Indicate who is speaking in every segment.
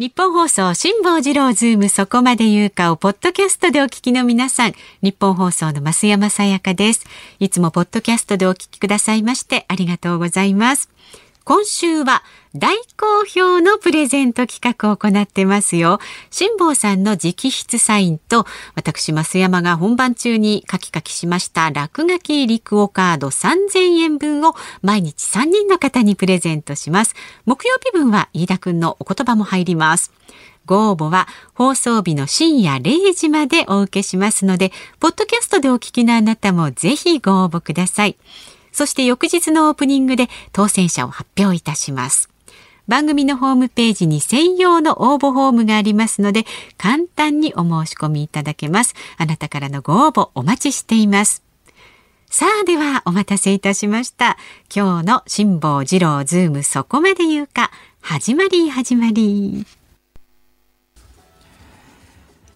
Speaker 1: ニッポン放送辛坊治郎ズームそこまで言うかをポッドキャストでお聞きの皆さん、ニッポン放送の増山さやかです。いつもポッドキャストでお聞きくださいましてありがとうございます。今週は大好評のプレゼント企画を行ってますよ。辛坊さんの直筆サインと、私、増山が本番中に書き書きしました落書き入りクオカード3000円分を毎日3人の方にプレゼントします。木曜日分は飯田くんのお言葉も入ります。ご応募は放送日の深夜0時までお受けしますので、ポッドキャストでお聞きのあなたもぜひご応募ください。そして翌日のオープニングで当選者を発表いたします。番組のホームページに専用の応募フォームがありますので、簡単にお申し込みいただけます。あなたからのご応募お待ちしています。さあではお待たせいたしました。今日の辛坊治郎ズームそこまで言うか、始まり始まり。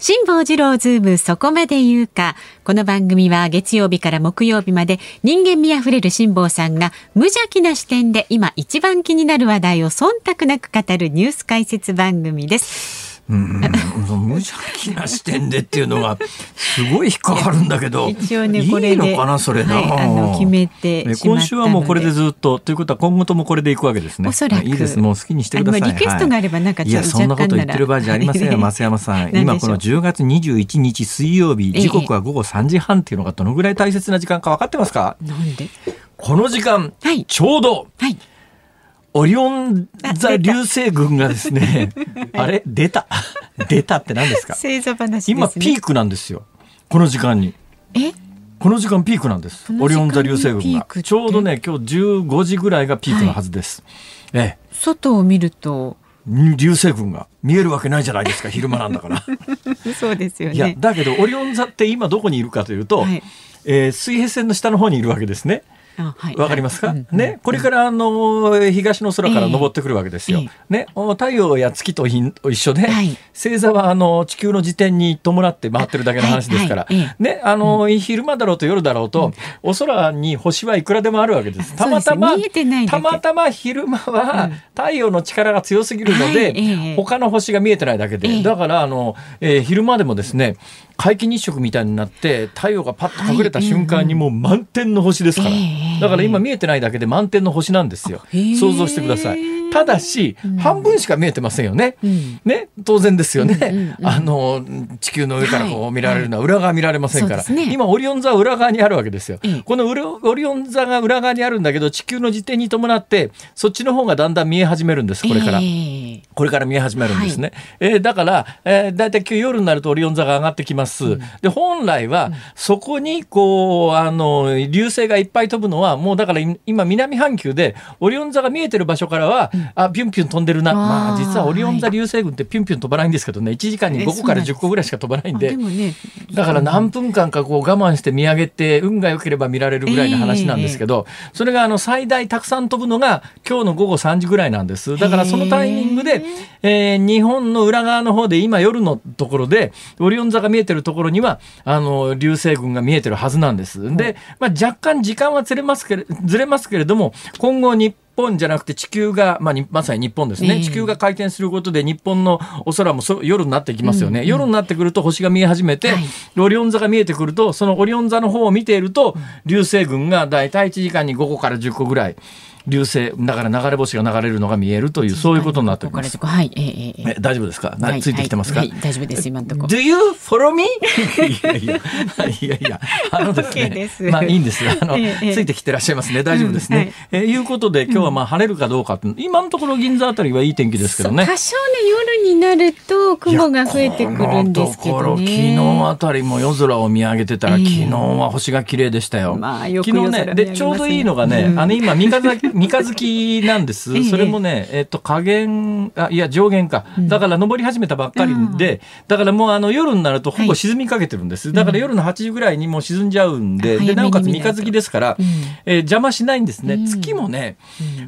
Speaker 1: 辛坊治郎ズームそこまで言うか。この番組は月曜日から木曜日まで人間味あふれる辛坊さんが無邪気な視点で今一番気になる話題を忖度なく語るニュース解説番組です。
Speaker 2: うん、無邪気な視点でっていうのがすごい引っかかるんだけど 一応ねこれいいのかなそれな、はい、あの
Speaker 1: 決めて
Speaker 2: 今週はもうこれでずっとということは今後ともこれでいくわけですね。
Speaker 1: おそらく。
Speaker 2: いいです。もう好きにしてください。
Speaker 1: リクエストがあればなんか
Speaker 2: い。やそんなこと言ってる場合じゃありませんよ増山さん。今この10月21日水曜日時刻は午後3時半っていうのがどのぐらい大切な時間か分かってますか？
Speaker 1: なんで？
Speaker 2: この時間、はい、ちょうど、はいオリオン座流星群がですね、あれ？出た。出たって何ですか？
Speaker 1: 星座話、
Speaker 2: ね、今ピークなんですよ。この時間に。
Speaker 1: え？
Speaker 2: この時間ピークなんです。オリオン座流星群が。ちょうどね、今日15時ぐらいがピークのはずです。はい、ええ。
Speaker 1: 外を見ると？
Speaker 2: 流星群が見えるわけないじゃないですか、昼間なんだから。
Speaker 1: そうですよね。
Speaker 2: いや、だけどオリオン座って今どこにいるかというと、はい、えー、水平線の下の方にいるわけですね。わ、はい、かりますか、ね、これからあの東の空から昇ってくるわけですよ。ね、太陽や月と一緒で、星座はあの地球の自転に伴って回ってるだけの話ですから、ね、あの、昼間だろうと夜だろうと、お空に星はいくらでもあるわけです。たまたま、たまたま昼間は太陽の力が強すぎるので、他の星が見えてないだけで、だからあの、えー、昼間でもですね、皆既日食みたいになって太陽がパッと隠れた瞬間にもう満天の星ですから、だから今見えてないだけで満天の星なんですよ。想像してください。ただし、うん、半分しか見えてませんよね。うん、ね、当然ですよね、うんうん、あの地球の上からこう見られるのは裏側見られませんから、はいはいね、今オリオン座は裏側にあるわけですよ。このオリオン座が裏側にあるんだけど地球の自転に伴ってそっちの方がだんだん見え始めるんですこれから、えー、これから見え始めるんですね。はい、えー、だから、えー、だいたい今日夜になるとオリオン座が上がってきます。で本来はそこにこうあの流星がいっぱい飛ぶのはもうだから今南半球でオリオン座が見えてる場所からは、あピュンピュン飛んでるな。まあ実はオリオン座流星群ってピュンピュン飛ばないんですけどね。1時間に5個から10個ぐらいしか飛ばないんで。だから何分間かこう我慢して見上げて運が良ければ見られるぐらいの話なんですけど、それがあの最大たくさん飛ぶのが今日の午後3時ぐらいなんです。だからそのタイミングで、えー、日本の裏側の方で今夜のところでオリオン座が見えてるところにはあの流星群が見えてるはずなんです。で、まあ、若干時間はずれますけれずれますけれども今後日本じゃなくて地球が、まあ、まさに日本ですね、地球が回転することで日本のお空もそ夜になってきますよね、うんうん、夜になってくると星が見え始めて、はい、オリオン座が見えてくるとそのオリオン座の方を見ていると流星群が大体1時間に5個から10個ぐらい。流星だから流れ星が流れるのが見えるというそういうことになっております。
Speaker 1: はい、え
Speaker 2: え大丈夫ですか、はい、ついてきてますか、はい、
Speaker 1: 大丈夫です今のとこ。ろ。
Speaker 2: Do you follow me? いやいやいやいやあのですねまあいいんです。あの、ええ、ついてきてらっしゃいますね。大丈夫ですね。うん、はい、えいうことで今日はまあ晴れるかどうかって今のところ銀座あたりはいい天気ですけどね。
Speaker 1: 多少ね夜になると雲が増えてくるんですけどね。
Speaker 2: 昨日あたりも夜空を見上げてたら、昨日は星が綺麗でしたよ。まあよく昨日ねでちょうどいいのがね、うん、あの今三日月 三日月なんです。それもね、えっ、と、下限、あ、いや、上限か。だから登り始めたばっかりで、だからもうあの夜になるとほぼ沈みかけてるんです。だから夜の8時ぐらいにもう沈んじゃうんで、で、なおかつ三日月ですから、え邪魔しないんですね。月もね、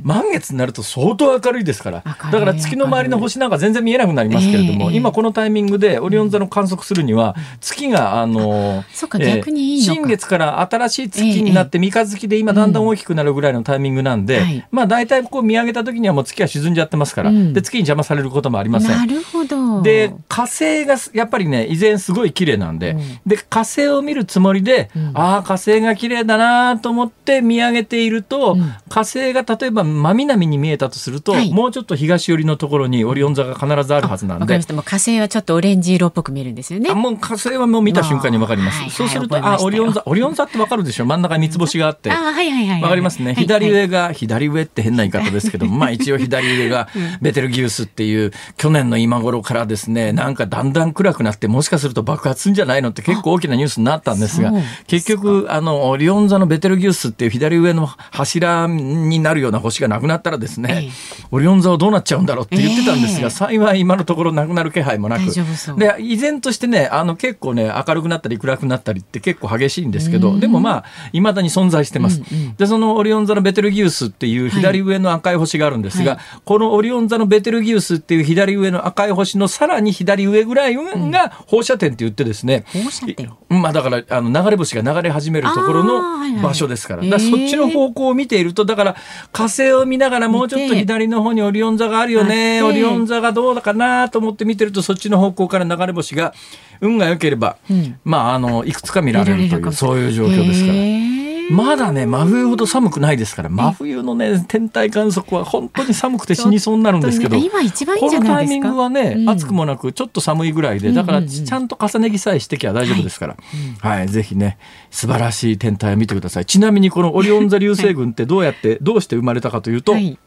Speaker 2: 満月になると相当明るいですから、だから月の周りの星なんか全然見えなくなりますけれども、今このタイミングでオリオン座の観測するには、月があの、新月から新しい月になって三日月で今だんだん大きくなるぐらいのタイミングなんで、まあ大体こう見上げた時にはもう月は沈んじゃってますから、で月に邪魔されることもありません。
Speaker 1: なるほど。
Speaker 2: で火星がやっぱりね依然すごい綺麗なんで、で火星を見るつもりで、ああ火星が綺麗だなと思って見上げていると、火星が例えば真南に見えたとすると、もうちょっと東寄りのところにオリオン座が必ずあるはずなんで。
Speaker 1: も火星はちょっとオレンジ色っぽく見えるんですよね。
Speaker 2: あもう火星はもう見た瞬間にわかります。そうすると、あ、オリオン座、オリオン座ってわかるでしょ真ん中に三つ星があって。
Speaker 1: あ、はいはいはい。
Speaker 2: わかりますね。左上が、左上って変な言い方ですけどまあ一応左上が ベテルギウスっていう、去年の今頃からですね、なんかだんだん暗くなって、もしかすると爆発するんじゃないのって結構大きなニュースになったんですが、結局、あの、オリオン座のベテルギウスっていう左上の柱になるような星がなくなったらですね、オリオン座はどうなっちゃうんだろうって言ってたんですが、幸い今のところなくなる気配もなく。で、依然としてね、あの結構ね、明るくなったり暗くなったりって結構激しいんですけど、でもまあ、未だに存在してます。で、そのオリオン座のベテルギウスっていう左上の赤い星があるんですが、このオリオン座のベテルギウスっていう左上の赤い星のさらに左上ぐらいが放射点って言ってですね、
Speaker 1: 放射点。
Speaker 2: まあだからあの流れ星が流れ始めるところの場所ですから。だからそっちの方向を見ていると、だから火星を見ながらもうちょっと左の方にオリオン座があるよね、オリオン座がどうだかなと思って見てると、そっちの方向から流れ星が運が良ければ、うん、まああのいくつか見られるというそういう状況ですから。まだね、真冬ほど寒くないですから、真冬のね、天体観測は本当に寒くて死にそうになるんですけど、
Speaker 1: ね、今一番いいこのタイミン
Speaker 2: グはね、うん、暑くもなく、ちょっと寒いぐらいで、だからちゃんと重ね着さえしてきゃ大丈夫ですから、はい、はい、ぜひね、素晴らしい天体を見てください。ちなみにこのオリオン座流星群ってどうやって、どうして生まれたかというと、はい。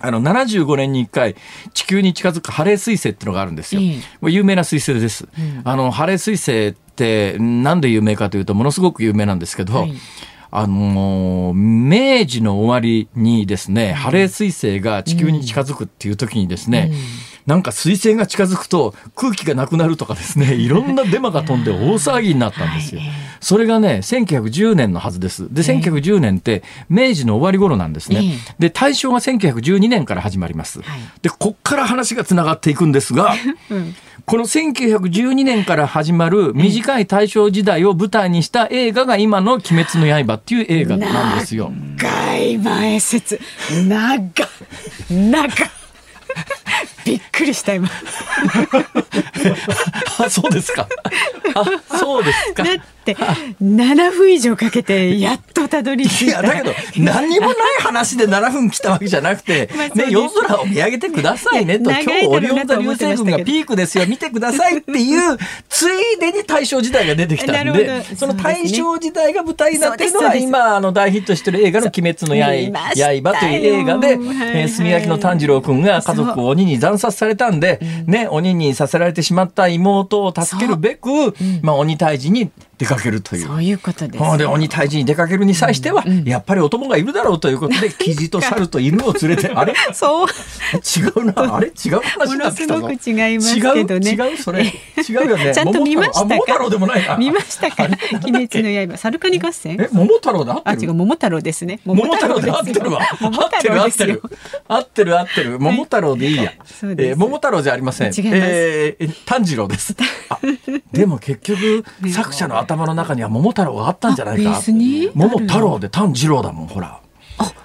Speaker 2: あの75年に1回地球に近づくハレー彗星っていうのがあるんですよ。有名な彗星です。うん、あのハレー彗星ってなんで有名かというとものすごく有名なんですけど、はいあの明治の終わりにですね、ハレー彗星が地球に近づくっていう時にですね、うんなんか彗星が近づくと空気がなくなるとかですね、いろんなデマが飛んで大騒ぎになったんですよ。それがね、1910年のはずです。で、1910年って明治の終わり頃なんですね。で、大正が1912年から始まります。で、こっから話がつながっていくんですが、この1912年から始まる短い大正時代を舞台にした映画が今の「鬼滅の刃」っていう映画なんですよ。
Speaker 1: 長い前説。長長びっくりした今。
Speaker 2: あ そうですか。あそうですか。
Speaker 1: だって7分以上かけてやっとたどり着いた。
Speaker 2: いやだけど何にもない話で7分来たわけじゃなくて、ね、夜空を見上げてくださいねと今日オリオン座流星群がピークですよ。見てくださいっていうついでに大正時代が出てきたんでその大正時代が舞台になってるのが今あの大ヒットしてる映画の「鬼滅の刃」という映画で、え炭焼きの炭治郎君が家族を鬼に惨殺されたんで、ね、鬼にさせられてしまった妹を助けるべく、まあ、鬼退治に出かけるという。
Speaker 1: そういうことです。
Speaker 2: で鬼退治に出かけるに際しては、やっぱりお供がいるだろうということで、キジと猿と犬を連れて、あれ？
Speaker 1: そう。
Speaker 2: 違うな、あれ？違う話になってきたぞ。
Speaker 1: ものすごく違いますけどね。
Speaker 2: 違う、違う、それ。違うよね。
Speaker 1: ちゃんと見ましたか？
Speaker 2: 桃太郎でもないな。
Speaker 1: 見ましたか鬼滅の刃、サルカニ合戦？
Speaker 2: え、桃太郎で合ってる？
Speaker 1: あ、違う、桃太郎ですね。
Speaker 2: 桃太郎で合ってるわ。合ってる、合ってる。合ってる、合ってる。桃太郎でいいや。え桃太郎じゃありません。
Speaker 1: 違います。え
Speaker 2: 炭治郎です。でも結局、作者の頭の中には桃太郎があったんじゃないか。桃太郎で炭治郎だもん、ほら。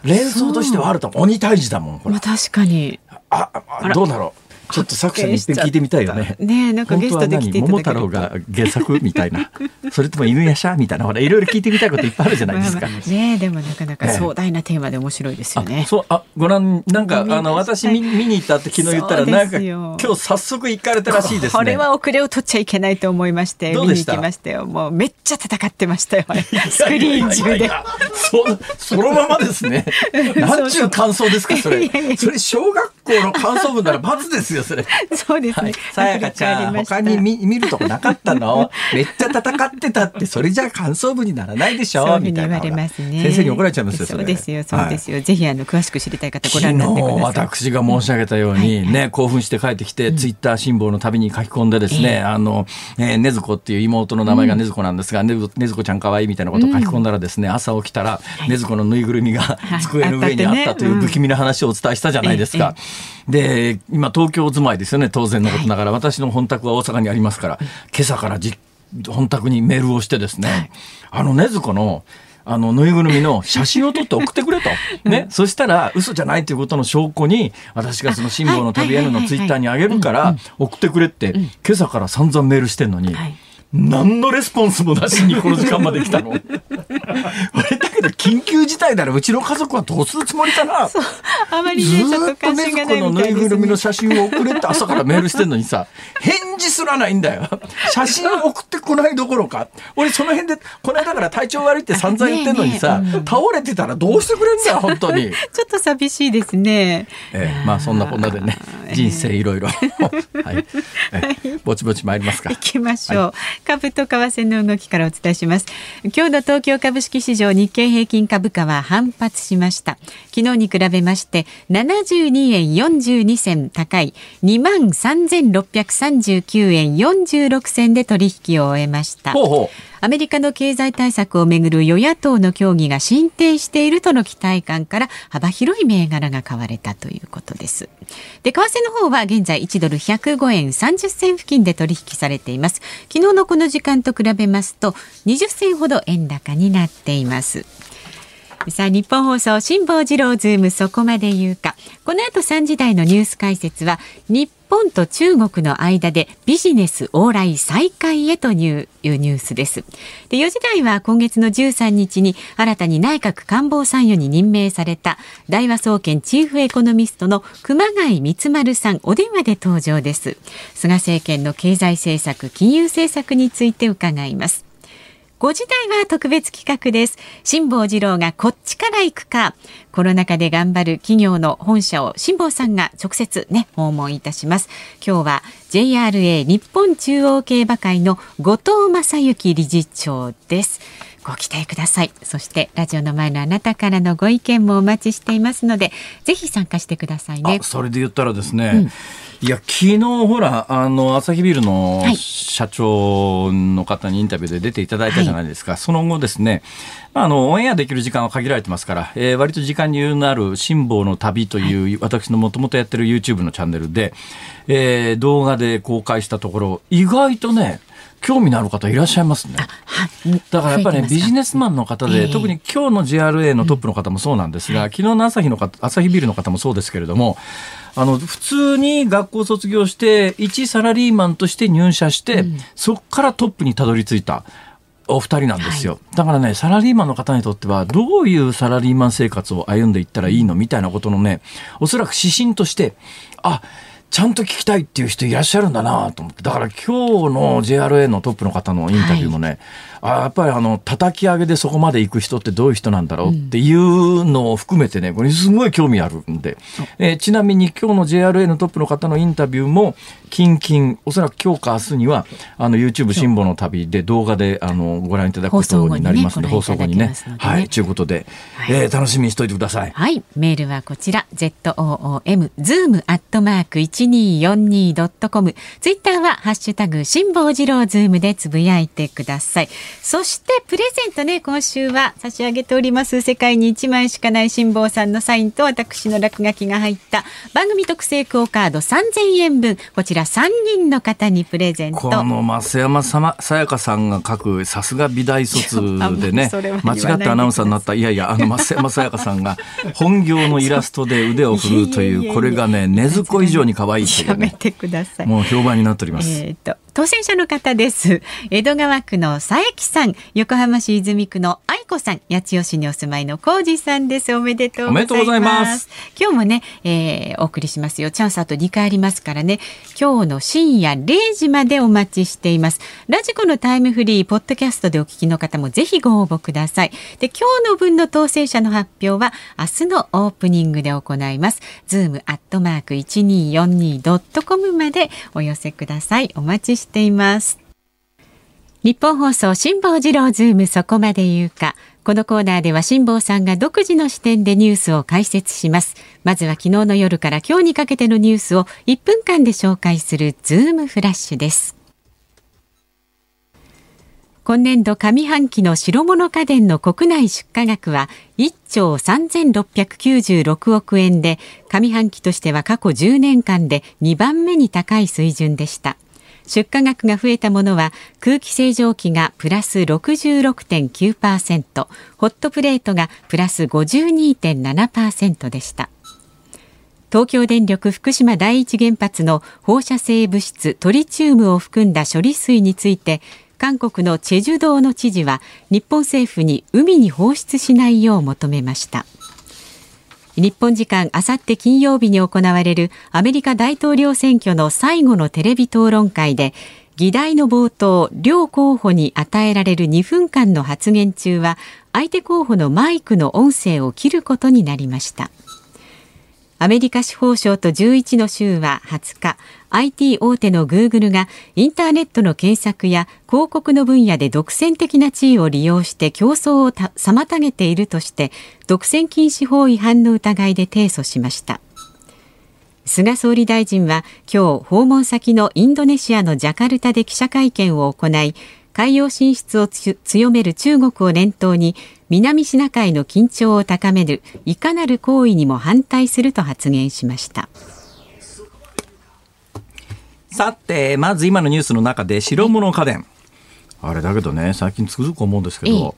Speaker 2: 連想としてはあると鬼退治だもん、ほら。まあ、
Speaker 1: 確かに。
Speaker 2: あ、あどうだろう。ちょっと作者に一遍聞いてみたいよね。
Speaker 1: ねなんかゲストで来て
Speaker 2: 桃太郎が原作みたいな。それとも犬やしゃみたいなほらいろいろ聞いてみたいこといっぱいあるじゃないですか。まあま
Speaker 1: あ、ねでもなかなか壮大なテーマで面白いですよね。
Speaker 2: そうあご覧なんかあの私見見に行ったって昨日言ったらなんか今日早速行かれたらしいですね。
Speaker 1: これは遅れを取っちゃいけないと思いまして見に行きましたよ。もうめっちゃ戦ってましたよ。スクリーン中で。
Speaker 2: そそのままですね。なんちゅう感想ですかそれ。それ小学光の感想文なら罰ですよ、それ。
Speaker 1: そうですね。
Speaker 2: さやかちゃん、他に見見るとこなかったの？めっちゃ戦ってたって、それじゃ感想文にならないでしょ？
Speaker 1: みたいな。ね。
Speaker 2: 先生に怒られちゃいますよ、
Speaker 1: そうですよ、そうですよ。はい、ぜひ、あの、詳しく知りたい方、ご覧になってください。
Speaker 2: 私が申し上げたように、ね、はい、興奮して帰ってきて、ツイッター辛抱の旅に書き込んでですね、あの、えー、ねずこっていう妹の名前がねずこなんですが、ねずこちゃん可愛いみたいなことを書き込んだらですね、朝起きたら、ねずこのぬいぐるみが 机の上にあったという不気味な話をお伝えしたじゃないですか。で、今東京住まいですよね、当然のことながら。私の本宅は大阪にありますから、今朝からじ本宅にメールをしてですね、あのねずこの、あの、ぬいぐるみの 写真を撮って送ってくれと。ね。そしたら、嘘じゃないということの証拠に、私がその辛抱の旅 N のツイッターにあげるから、送ってくれって、今朝から散々メールしてんのに、何のレスポンスもなしにこの時間まで来たの？俺だけど緊急事態ならうちの家族はどうするつもりかな？
Speaker 1: あまりね、
Speaker 2: ずっとねずこのぬいぐるみの写真を送れって朝からメールしてんのにさ、返事すらないんだよ。写真を送ってこないどころか。俺その辺で、この間から体調悪いって散々言ってんのにさ、倒れてたらどうしてくれんだよ、本当に。
Speaker 1: ちょっと寂しいですね。
Speaker 2: ええ、まあそんなこんなでね、人生いろいろ。はい。ぼちぼち参りますか。
Speaker 1: 行きましょう。はい株と為替の動きからお伝えします。今日の東京株式市場日経平均株価は反発しました。昨日に比べまして72円42銭高い。2万3639円46銭で取引を終えました。
Speaker 2: ほうほう。
Speaker 1: アメリカの経済対策をめぐる与野党の協議が進展しているとの期待感から幅広い銘柄が買われたということです。で、為替の方は現在1ドル105円30銭付近で取引されています。昨日のこの時間と比べますと20銭ほど円高になっています。さあ日本放送辛坊治郎ズームそこまで言うかこの後3時台のニュース解説は日本と中国の間でビジネス往来再開へというニュースです。で4時台は今月の13日に新たに内閣官房参与に任命された大和総研チーフエコノミストの熊谷光丸さん。お電話で登場です。菅政権の経済政策金融政策について伺います。5時台は特別企画です。辛坊治郎がこっちから行くか。コロナ禍で頑張る企業の本社を辛坊さんが直接ね、訪問いたします。今日は JRA 日本中央競馬会の後藤正幸理事長です。ご期待ください。そしてラジオの前のあなたからのご意見もお待ちしていますので、ぜひ参加してくださいね。
Speaker 2: それで言ったらですね、うんいや昨日ほらあのアサヒビールの社長の方にインタビューで出ていただいたじゃないですか、はい、その後ですねあのオンエアできる時間は限られてますから、えー、割と時間に余裕のある辛抱の旅という、はい、私のもともとやってる YouTube のチャンネルで、えー、動画で公開したところ意外とね興味のある方いらっしゃいますね。だからやっぱりね、ビジネスマンの方で、えー、特に今日の JRA のトップの方もそうなんですが、うん、昨日の朝日の方、朝日ビールの方もそうですけれども、あの普通に学校卒業して一サラリーマンとして入社して、うん、そこからトップにたどり着いた。お二人なんですよ、はい、だからねサラリーマンの方にとってはどういうサラリーマン生活を歩んでいったらいいのみたいなことのねおそらく指針としてあちゃんと聞きたいっていう人いらっしゃるんだなと思って。だから今日の JRA のトップの方のインタビューもね、はい、あやっぱりあの、叩き上げでそこまで行く人ってどういう人なんだろうっていうのを含めてね、これすごい興味あるんで。えー、ちなみに今日の JRA のトップの方のインタビューも、近々、おそらく今日か明日には、あの、YouTube 辛坊の旅で動画で、あの、ご覧いただくことになりますので、放送後にね。はい、ということで、はい、えー、楽しみにしておいてください。
Speaker 1: はい、メールはこちら、ZOOM、zoom アットマーク 1242.com。ツイッターは、ハッシュタグ、辛坊治郎ズームでつぶやいてください。そして、プレゼントね、今週は差し上げております、世界に1枚しかない辛坊さんのサインと私の落書きが入った。番組特製クオカード3000円分、こちら3人の方にプレゼント。
Speaker 2: この増山さやかさんが書く、さすが美大卒 でね、間違ってアナウンサーになった、いやいや、あの増山さやかさんが本業のイラストで腕を振るうという、これがね、根ずこ以上に可愛いという、ね、
Speaker 1: やめてください。
Speaker 2: もう評判になっております。え
Speaker 1: ー、と当選者の方です。江戸川区の佐伯さん、横浜市泉区の愛子さん、八千代市にお住まいの浩二さんです。おめでとう
Speaker 2: ございます。
Speaker 1: 今日もね、えー、お送りしますよ。チャンスあと2回ありますからね。今日の深夜0時までお待ちしています。ラジコのタイムフリー、ポッドキャストでお聞きの方もぜひご応募ください。で、今日の分の当選者の発表は明日のオープニングで行います。ズームアットマーク 1242.com までお寄せください。お待ちしています。ニッポン放送辛坊治郎ズームそこまで言うか。このコーナーでは辛坊さんが独自の視点でニュースを解説します。まずは昨日の夜から今日にかけてのニュースを1分間で紹介するズームフラッシュです。今年度上半期の白物家電の国内出荷額は1兆3696億円で上半期としては過去10年間で2番目に高い水準でした。出荷額が増えたものは空気清浄機がプラス66.9%ホットプレートがプラス52.7%でした。東京電力福島第一原発の放射性物質トリチウムを含んだ処理水について韓国のチェジュ島の知事は日本政府に海に放出しないよう求めました。日本時間あさって金曜日に行われるアメリカ大統領選挙の最後のテレビ討論会で議題の冒頭両候補に与えられる2分間の発言中は相手候補のマイクの音声を切ることになりました。アメリカ司法省と11の州は20日 IT 大手のグーグルがインターネットの検索や広告の分野で独占的な地位を利用して競争を妨げているとして独占禁止法違反の疑いで提訴しました菅総理大臣は今日訪問先のインドネシアのジャカルタで記者会見を行い海洋進出を強める中国を念頭に南シナ海の緊張を高めるいかなる行為にも反対すると発言しました。
Speaker 2: さて、まず今のニュースの中で白物家電。あれだけどね、最近つくづく思うんですけど、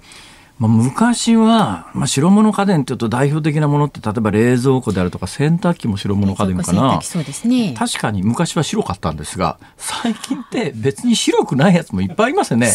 Speaker 2: まあ、昔は、まあ、白物家電っていうと代表的なものって例えば冷蔵庫であるとか洗濯機も白物家電かな。
Speaker 1: そうです、ね、
Speaker 2: 確かに昔は白かったんですが最近って別に白くないやつもいっぱいありますよね、ね、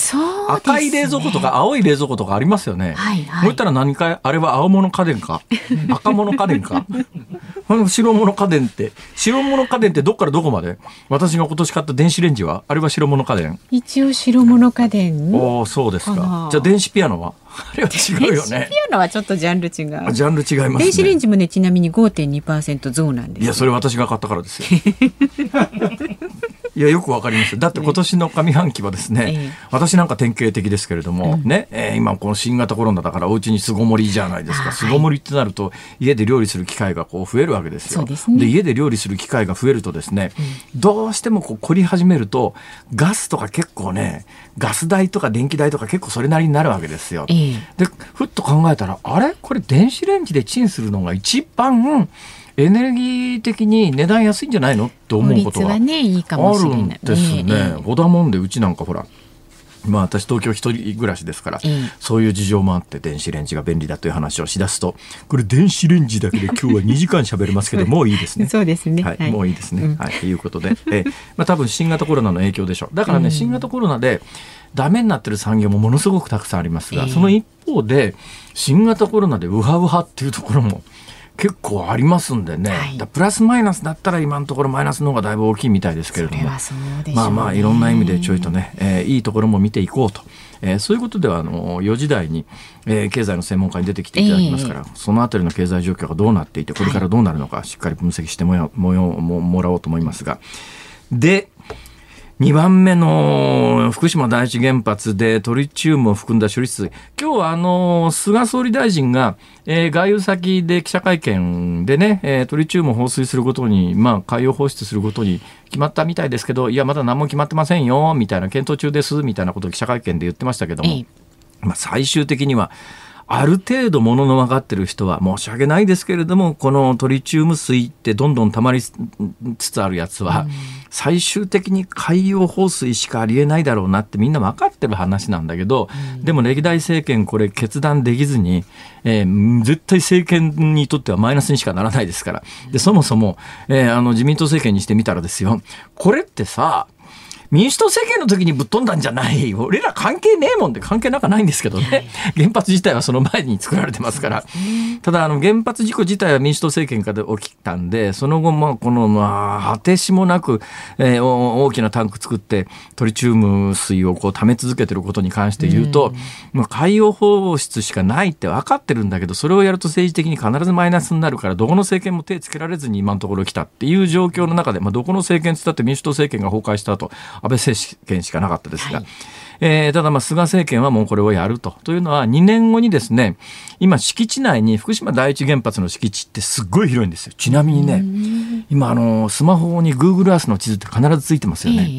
Speaker 2: 赤い冷蔵庫とか青い冷蔵庫とかありますよね、はいはい、こういったら何かあれは青物家電か。赤物家電か。白物家電って白物家電ってどっからどこまで？私が今年買った電子レンジはあれは白物家電。
Speaker 1: 一応白物家電。
Speaker 2: おおそうですか。じゃあ電子ピアノは？あれは違うよね。
Speaker 1: ピアノはちょっとジャンル違う。
Speaker 2: ジャンル違います、ね、
Speaker 1: 電子レンジもねちなみに5.2%増なんです。
Speaker 2: いやそれ私が買ったからですよ。いやよくわかります。だって今年の上半期はですね、ええ、私なんか典型的ですけれども、うん、ね、えー、今この新型コロナだからお家に巣ごもりじゃないですか。巣ごもりってなると家で料理する機会がこう増えるわけですよ。で、ね、家で料理する機会が増えるとですね、うん、どうしてもこう凝り始めるとガスとか結構ねガス代とか電気代とか結構それなりになるわけですよ。え、でふっと考えたらあれ？これ電子レンジでチンするのが一番エネルギー的に値段安いんじゃないのって思うことがあるんですね。ほだもんでうちなんかほらまあ、私東京一人暮らしですから、うん、そういう事情もあって電子レンジが便利だという話をしだすとこれ電子レンジだけで今日は2時間喋れますけど もういいですね。
Speaker 1: そうですね、
Speaker 2: はい、はい、もういいですね。うん、はい、ということで、えまあ、多分新型コロナの影響でしょう。だからね、うん、新型コロナでダメになってる産業もものすごくたくさんありますが、その一方で新型コロナでウハウハっていうところも結構ありますんでね、はい、プラスマイナスだったら今のところマイナスの方がだいぶ大きいみたいですけれども、ね、まあまあいろんな意味でちょいとね、えー、いいところも見ていこうと。えー、そういうことではあの4時台に、えー、経済の専門家に出てきていただきますから、えー、そのあたりの経済状況がどうなっていてこれからどうなるのか、しっかり分析してもらおうと思いますが。で2番目の福島第一原発でトリチウムを含んだ処理水。今日はあの、菅総理大臣が、えー、外遊先で記者会見でね、えー、トリチウムを放水することに、まあ、海洋放出することに決まったみたいですけど、いや、まだ何も決まってませんよ、みたいな、検討中です、みたいなことを記者会見で言ってましたけども、まあ、最終的には、ある程度ものの分かってる人は申し訳ないですけれどもこのトリチウム水ってどんどん溜まりつつあるやつは、最終的に海洋放水しかありえないだろうなってみんな分かってる話なんだけど、でも歴代政権これ決断できずに、えー、絶対政権にとってはマイナスにしかならないですから。でそもそも、えー、あの自民党政権にしてみたらですよ。これってさ民主党政権の時にぶっ飛んだんじゃない。俺ら関係ねえもんで関係なんかないんですけどね、はい、原発自体はその前に作られてますから、ただあの原発事故自体は民主党政権下で起きたんでその後もこのまあ果てしもなく、えー、大きなタンク作ってトリチウム水をこう溜め続けてることに関して言うと、まあ、海洋放出しかないって分かってるんだけどそれをやると政治的に必ずマイナスになるからどこの政権も手つけられずに今のところ来たっていう状況の中で、まあ、どこの政権つったって民主党政権が崩壊した後安倍政権しかなかったですが、はい、えー、ただまあ菅政権はもうこれをやると。というのは2年後にですね、今敷地内に福島第一原発の敷地ってすっごい広いんですよ。ちなみにね、今あのスマホに Google Earth の地図って必ずついてますよね。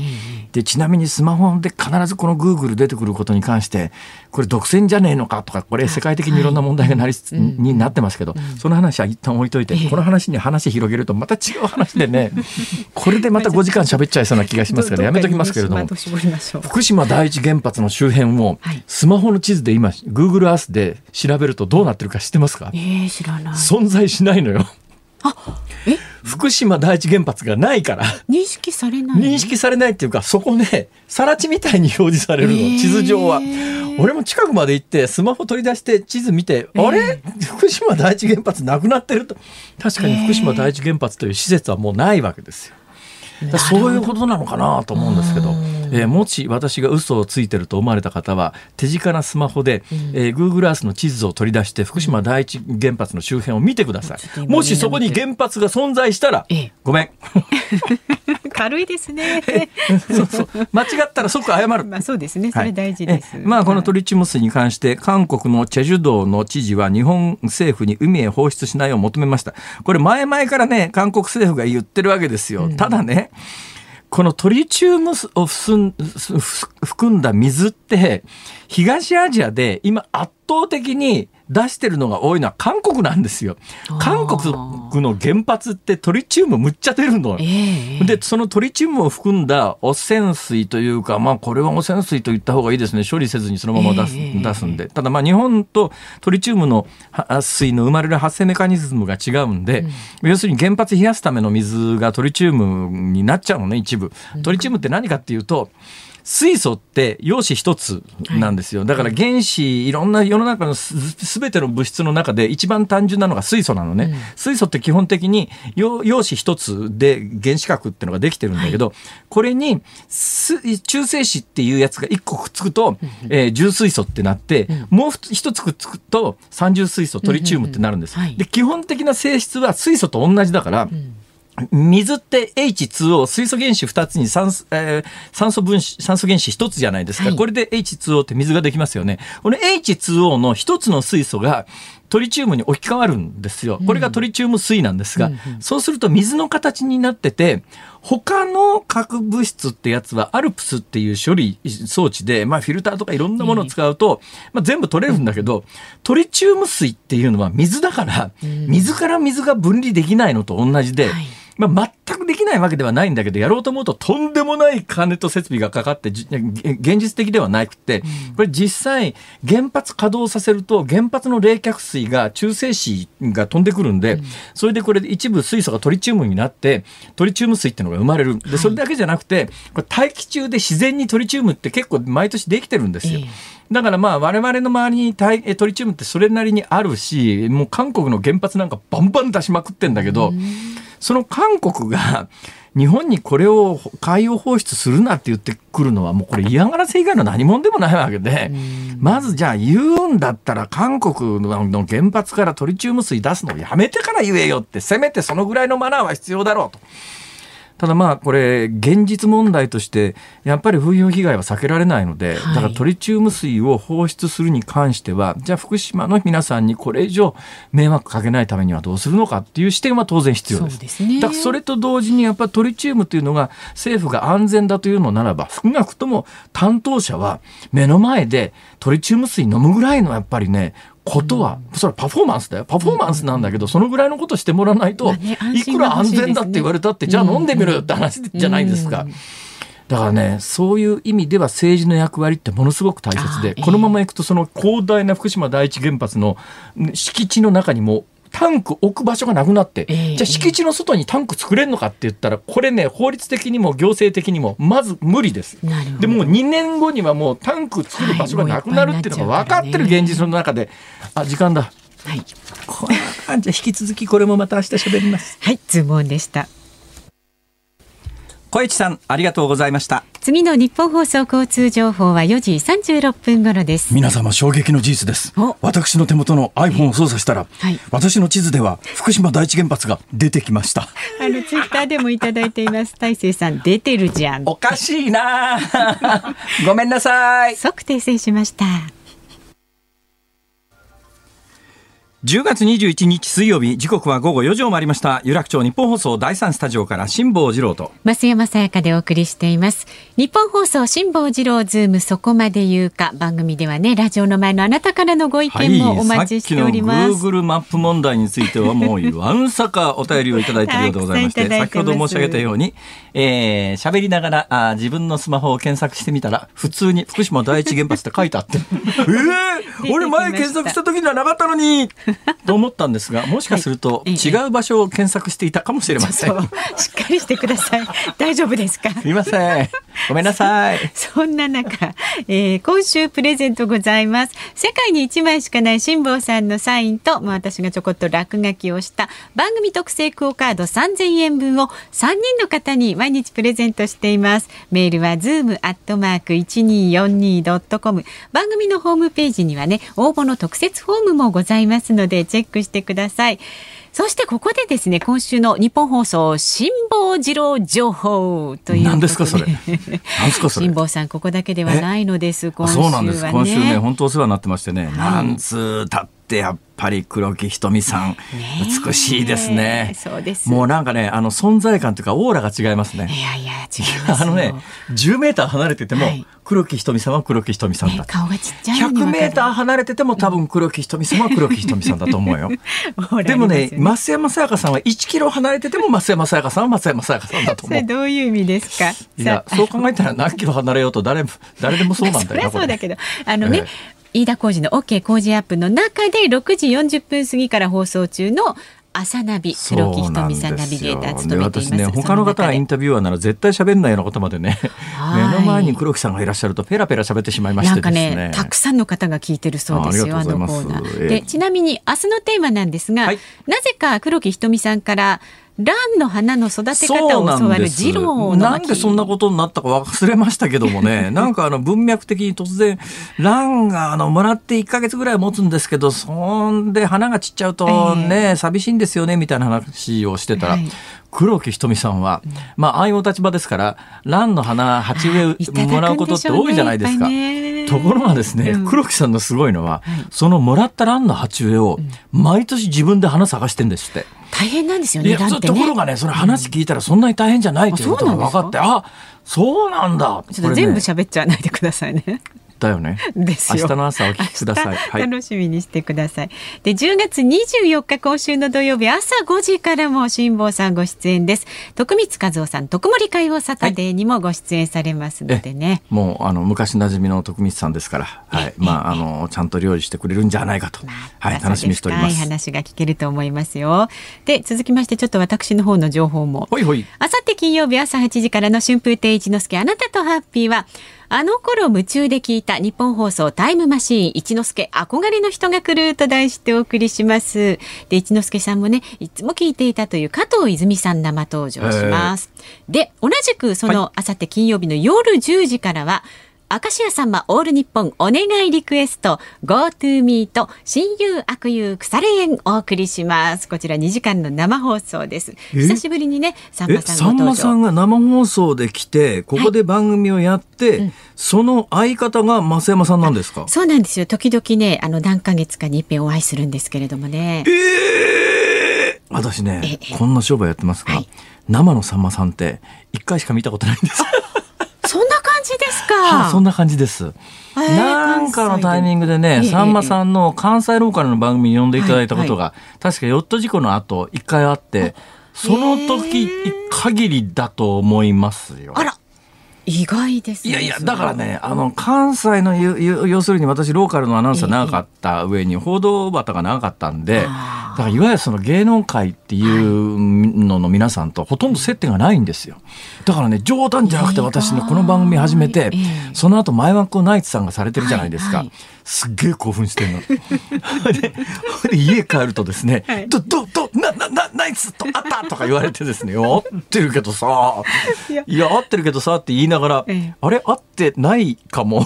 Speaker 2: でちなみにスマホで必ずこの Google 出てくることに関してこれ独占じゃねえのかとかこれ世界的にいろんな問題がなり、はい、になってますけど、うん、その話は一旦置いといて、この話に話広げるとまた違う話でね これでまた5時間喋っちゃいそうな気がしますからやめときますけれども。福島第一原発の周辺をスマホの地図で今 Google Earth で調べるとどうなってるか知ってますか、
Speaker 1: えー、知らない。
Speaker 2: 存在しないのよ。
Speaker 1: あえ
Speaker 2: 福島第一原発がないから。
Speaker 1: 認識されない
Speaker 2: 認識されないっていうかそこね更地みたいに表示されるの、地図上は。俺も近くまで行ってスマホ取り出して地図見て、あれ？福島第一原発なくなってると。確かに福島第一原発という施設はもうないわけですよ。そういうことなのかなと思うんですけど、えー、もし私が嘘をついてると思われた方は手近なスマホで、うん、えー、Google Earth の地図を取り出して福島第一原発の周辺を見てください、もしそこに原発が存在したら、ええ、ごめん。
Speaker 1: 軽いですね。
Speaker 2: そうそう。間違ったら即謝る。
Speaker 1: まあそうですね。それ大事です、
Speaker 2: はい、まあこのトリチウム水に関して韓国のチェジュ道の知事は日本政府に海へ放出しないよう求めました。これ前々からね韓国政府が言ってるわけですよ、うん、ただねこのトリチウムを含んだ水って東アジアで今圧倒的に出してるのが多いのは韓国なんですよ。韓国の原発ってトリチウムむっちゃ出るの。えー、で、そのトリチウムを含んだ汚染水というか、まあこれは汚染水と言った方がいいですね。処理せずにそのまま出すえー、出すんで。ただまあ日本とトリチウムの水の生まれる発生メカニズムが違うんで、うん、要するに原発冷やすための水がトリチウムになっちゃうのね、一部。トリチウムって何かっていうと、水素って陽子一つなんですよ。だから原子、いろんな世の中のすべての物質の中で一番単純なのが水素なのね。うん、水素って基本的に陽子一つで原子核っていうのができてるんだけど、はい、これに中性子っていうやつが一個くっつくと、えー、重水素ってなって、うん、もう一つくっつくと三重水素トリチウムってなるんです。で基本的な性質は水素と同じだから、うん水って H2O 水素原子2つに酸,、えー、酸素分子酸素原子1つじゃないですか、はい、これで H2O って水ができますよね。この H2O の1つの水素がトリチウムに置き換わるんですよ。これがトリチウム水なんですが、うんうん。うん、そうすると水の形になってて、他の核物質ってやつはアルプスっていう処理装置で、まあフィルターとかいろんなものを使うと、まあ全部取れるんだけど、トリチウム水っていうのは水だから、水から水が分離できないのと同じで、はいまあ、全くできないわけではないんだけど、やろうと思うととんでもない金と設備がかかって、現実的ではなくて、これ実際、原発稼働させると、原発の冷却水が中性子が飛んでくるんで、それでこれで一部水素がトリチウムになって、トリチウム水っていうのが生まれる。で、それだけじゃなくて、これ大気中で自然にトリチウムって結構毎年できてるんですよ。だからまあ我々の周りにトリチウムってそれなりにあるし、もう韓国の原発なんかバンバン出しまくってんだけど、その韓国が 日本にこれを海洋放出するなって言ってくるのはもうこれ嫌がらせ以外の何者でもないわけで、まずじゃあ言うんだったら韓国の原発からトリチウム水出すのをやめてから言えよってせめてそのぐらいのマナーは必要だろうと。ただまあこれ現実問題としてやっぱり風評被害は避けられないので、だからトリチウム水を放出するに関してはじゃあ福島の皆さんにこれ以上迷惑かけないためにはどうするのかっていう視点は当然必要です。ですね、だからそれと同時にやっぱりトリチウムというのが政府が安全だというのならば少なくとも担当者は目の前でトリチウム水飲むぐらいのやっぱりねことは、それはパフォーマンスだよ。パフォーマンスなんだけど、そのぐらいのことしてもらわないと、いくら安全だって言われたって、じゃあ飲んでみろよって話じゃないですか。だからね、そういう意味では政治の役割ってものすごく大切で、このままいくとその広大な福島第一原発の敷地の中にもタンク置く場所がなくなって、えー、じゃあ敷地の外にタンク作れるのかって言ったらこれね法律的にも行政的にもまず無理です。でもう2年後にはもうタンク作る場所がなくなるっていうのが分かってる現実の中で、あ時間だ。はい。こんな感じで引き続きこれもまた明日喋ります。
Speaker 1: はい、ズームオンでした。
Speaker 2: 小市さんありがとうございました
Speaker 1: 次の日本放送交通情報は4時36分頃です。
Speaker 2: 皆様衝撃の事実です。私の手元の iPhone を操作したら、はい、私の地図では福島第一原発が出てきました。
Speaker 1: あのツイッターでもいただいています。大成さん出てるじゃん。
Speaker 2: おかしいなごめんなさい。
Speaker 1: 即訂正しました
Speaker 2: 10月21日水曜日時刻は午後4時を回りました。有楽町日本放送第三スタジオから辛坊治郎と。
Speaker 1: 増山さやかでお送りしています。日本放送辛坊治郎ズームそこまで言うか番組ではねラジオの前のあなたからのご意見もお待ちしております、はい、
Speaker 2: Google マップ問題についてはもうわんさかお便りをいただいているようでございまして先ほど申し上げたようにえー、喋りながらあ自分のスマホを検索してみたら普通に福島第一原発って書いてあって。えー、俺前検索した時にはなかったのにと思ったんですがもしかすると違う場所を検索していたかもしれません、は
Speaker 1: い、しっかりしてください。大丈夫ですか？
Speaker 2: すみません。ごめんなさい。
Speaker 1: そんな中、えー、今週プレゼントございます。世界に一枚しかない辛坊さんのサインと、まあ、私がちょこっと落書きをした番組特製クオカード3000円分を3人の方に毎日プレゼントしています。メールは zoom アットマーク 1242.com 番組のホームページにはね応募の特設フォームもございますのでチェックしてください。そしてここでですね今週の日本放送辛坊治郎情報という
Speaker 2: 何ですかそれ？何ですか そ
Speaker 1: れ？辛坊さんここだけではないのです。
Speaker 2: 今週は、ね、そうなんです。今週ね。本当お世話になってましてね、はい、なんつったってやっぱり黒木瞳さん、美しいですね。
Speaker 1: そうです
Speaker 2: もうなんかね、あの存在感というかオーラが違いますね。
Speaker 1: いやいや違い
Speaker 2: あのね、10メーター離れてても、はい、黒木瞳さんは黒木瞳さんだ。
Speaker 1: 顔がちっちゃい
Speaker 2: 100メーター離れてても多分黒木瞳さんは黒木瞳さんだと思うよ。でもね、増山さやかさんは1キロ離れてても増山さやかさんは増山さやかさんだと思う。
Speaker 1: それどういう意味ですか？
Speaker 2: いや、そう考えたら何キロ離れようと誰も誰でもそうなんだよ。
Speaker 1: そそうだけど、あのね、ええ飯田浩二の OK 工事アップの中で6時40分過ぎから放送中の朝ナビ黒木ひとみさんナビゲーター務めています。
Speaker 2: ね他の方がインタビュアーなら絶対喋んないようなことまでね目の前に黒木さんがいらっしゃるとペラペラ喋ってしまいまして、ね、なんかね
Speaker 1: たくさんの方が聞いてるそうですよあのコーナー、でちなみに明日のテーマなんですが、はい、なぜか黒木ひとみさんからランの花の育て方を教わる次郎
Speaker 2: のなんでそんなことになったか忘れましたけどもね。なんかあの文脈的に突然ランがあのもらって1か月ぐらい持つんですけどそんで花が散っちゃうとね、えー、寂しいんですよねみたいな話をしてたら、はい、黒木ひとみさんは、まあ、ああいうお立場ですから、蘭の花、鉢植えもらうことって多いじゃないですか。ところがですね、うん、黒木さんのすごいのは、はい、そのもらった蘭の鉢植えを、毎年自分で花探してんですって。
Speaker 1: 大変なんですよね。ね
Speaker 2: ところがね、その話聞いたらそんなに大変じゃないっていうことが分かって、あそうなんだ。
Speaker 1: ちょっと全部喋っちゃわないでくださいね。
Speaker 2: だよね。
Speaker 1: です
Speaker 2: 明日の朝お聞きください。
Speaker 1: はい、楽しみにしてください。で、10月24日今週の土曜日朝5時からも辛坊さんご出演です。徳光和夫さん、徳森海王サタデーにもご出演されますのでね。
Speaker 2: はい、もうあの昔馴染みの徳光さんですから、はい、まああのちゃんと料理してくれるんじゃないかと、まあ、はい楽しみにしております。
Speaker 1: 話が聞けると思いますよ。で、続きましてちょっと私の方の情報も。
Speaker 2: ほいほい。
Speaker 1: あさって金曜日朝8時からの春風亭一之輔あなたとハッピーは。あの頃夢中で聞いた日本放送タイムマシーン一之輔憧れの人が来ると題してお送りします。で、一之輔さんもね、いつも聞いていたという加藤泉さん生登場します。で、同じくそのあさって金曜日の夜10時からは、はい明石家さんまオール日本お願いリクエスト GoToMe と親友悪友腐れ縁お送りします。こちら2時間の生放送です。久しぶりにね
Speaker 2: さんまさんさんまさんが生放送で来てここで番組をやって、はいうん、その相方が増山さんなんですか？
Speaker 1: そうなんですよ。時々ねあの何ヶ月かに一遍お会いするんですけれどもね。
Speaker 2: えー、私ねこんな商売やってますが、はい、生のさんまさんって一回しか見たことないんです
Speaker 1: じですか、
Speaker 2: はあ、そんな感じです。えー、なんかのタイミングでね、さんまさんの関西ローカルの番組に呼んでいただいたことが、はいはい、確かヨット事故の後、一回あって、その時限りだと思いますよ。
Speaker 1: あら。意外です、
Speaker 2: ね、いやいや、だからね、あの、関西の要するに私、ローカルのアナウンサー長かった上に、報道旗が長かったんで、だからいわゆるその芸能界っていうのの皆さんとほとんど接点がないんですよ。だからね、冗談じゃなくて私ね、この番組始めて、その後前枠をナイツさんがされてるじゃないですか。すっげえ興奮してんの。で、で家帰るとですね、はい、ど、ど、ど、な、な、な、ナイツとあったとか言われてですね、合ってるけどさ、いや、合ってるけどさって言いながら、ええ、あれ合ってないかも。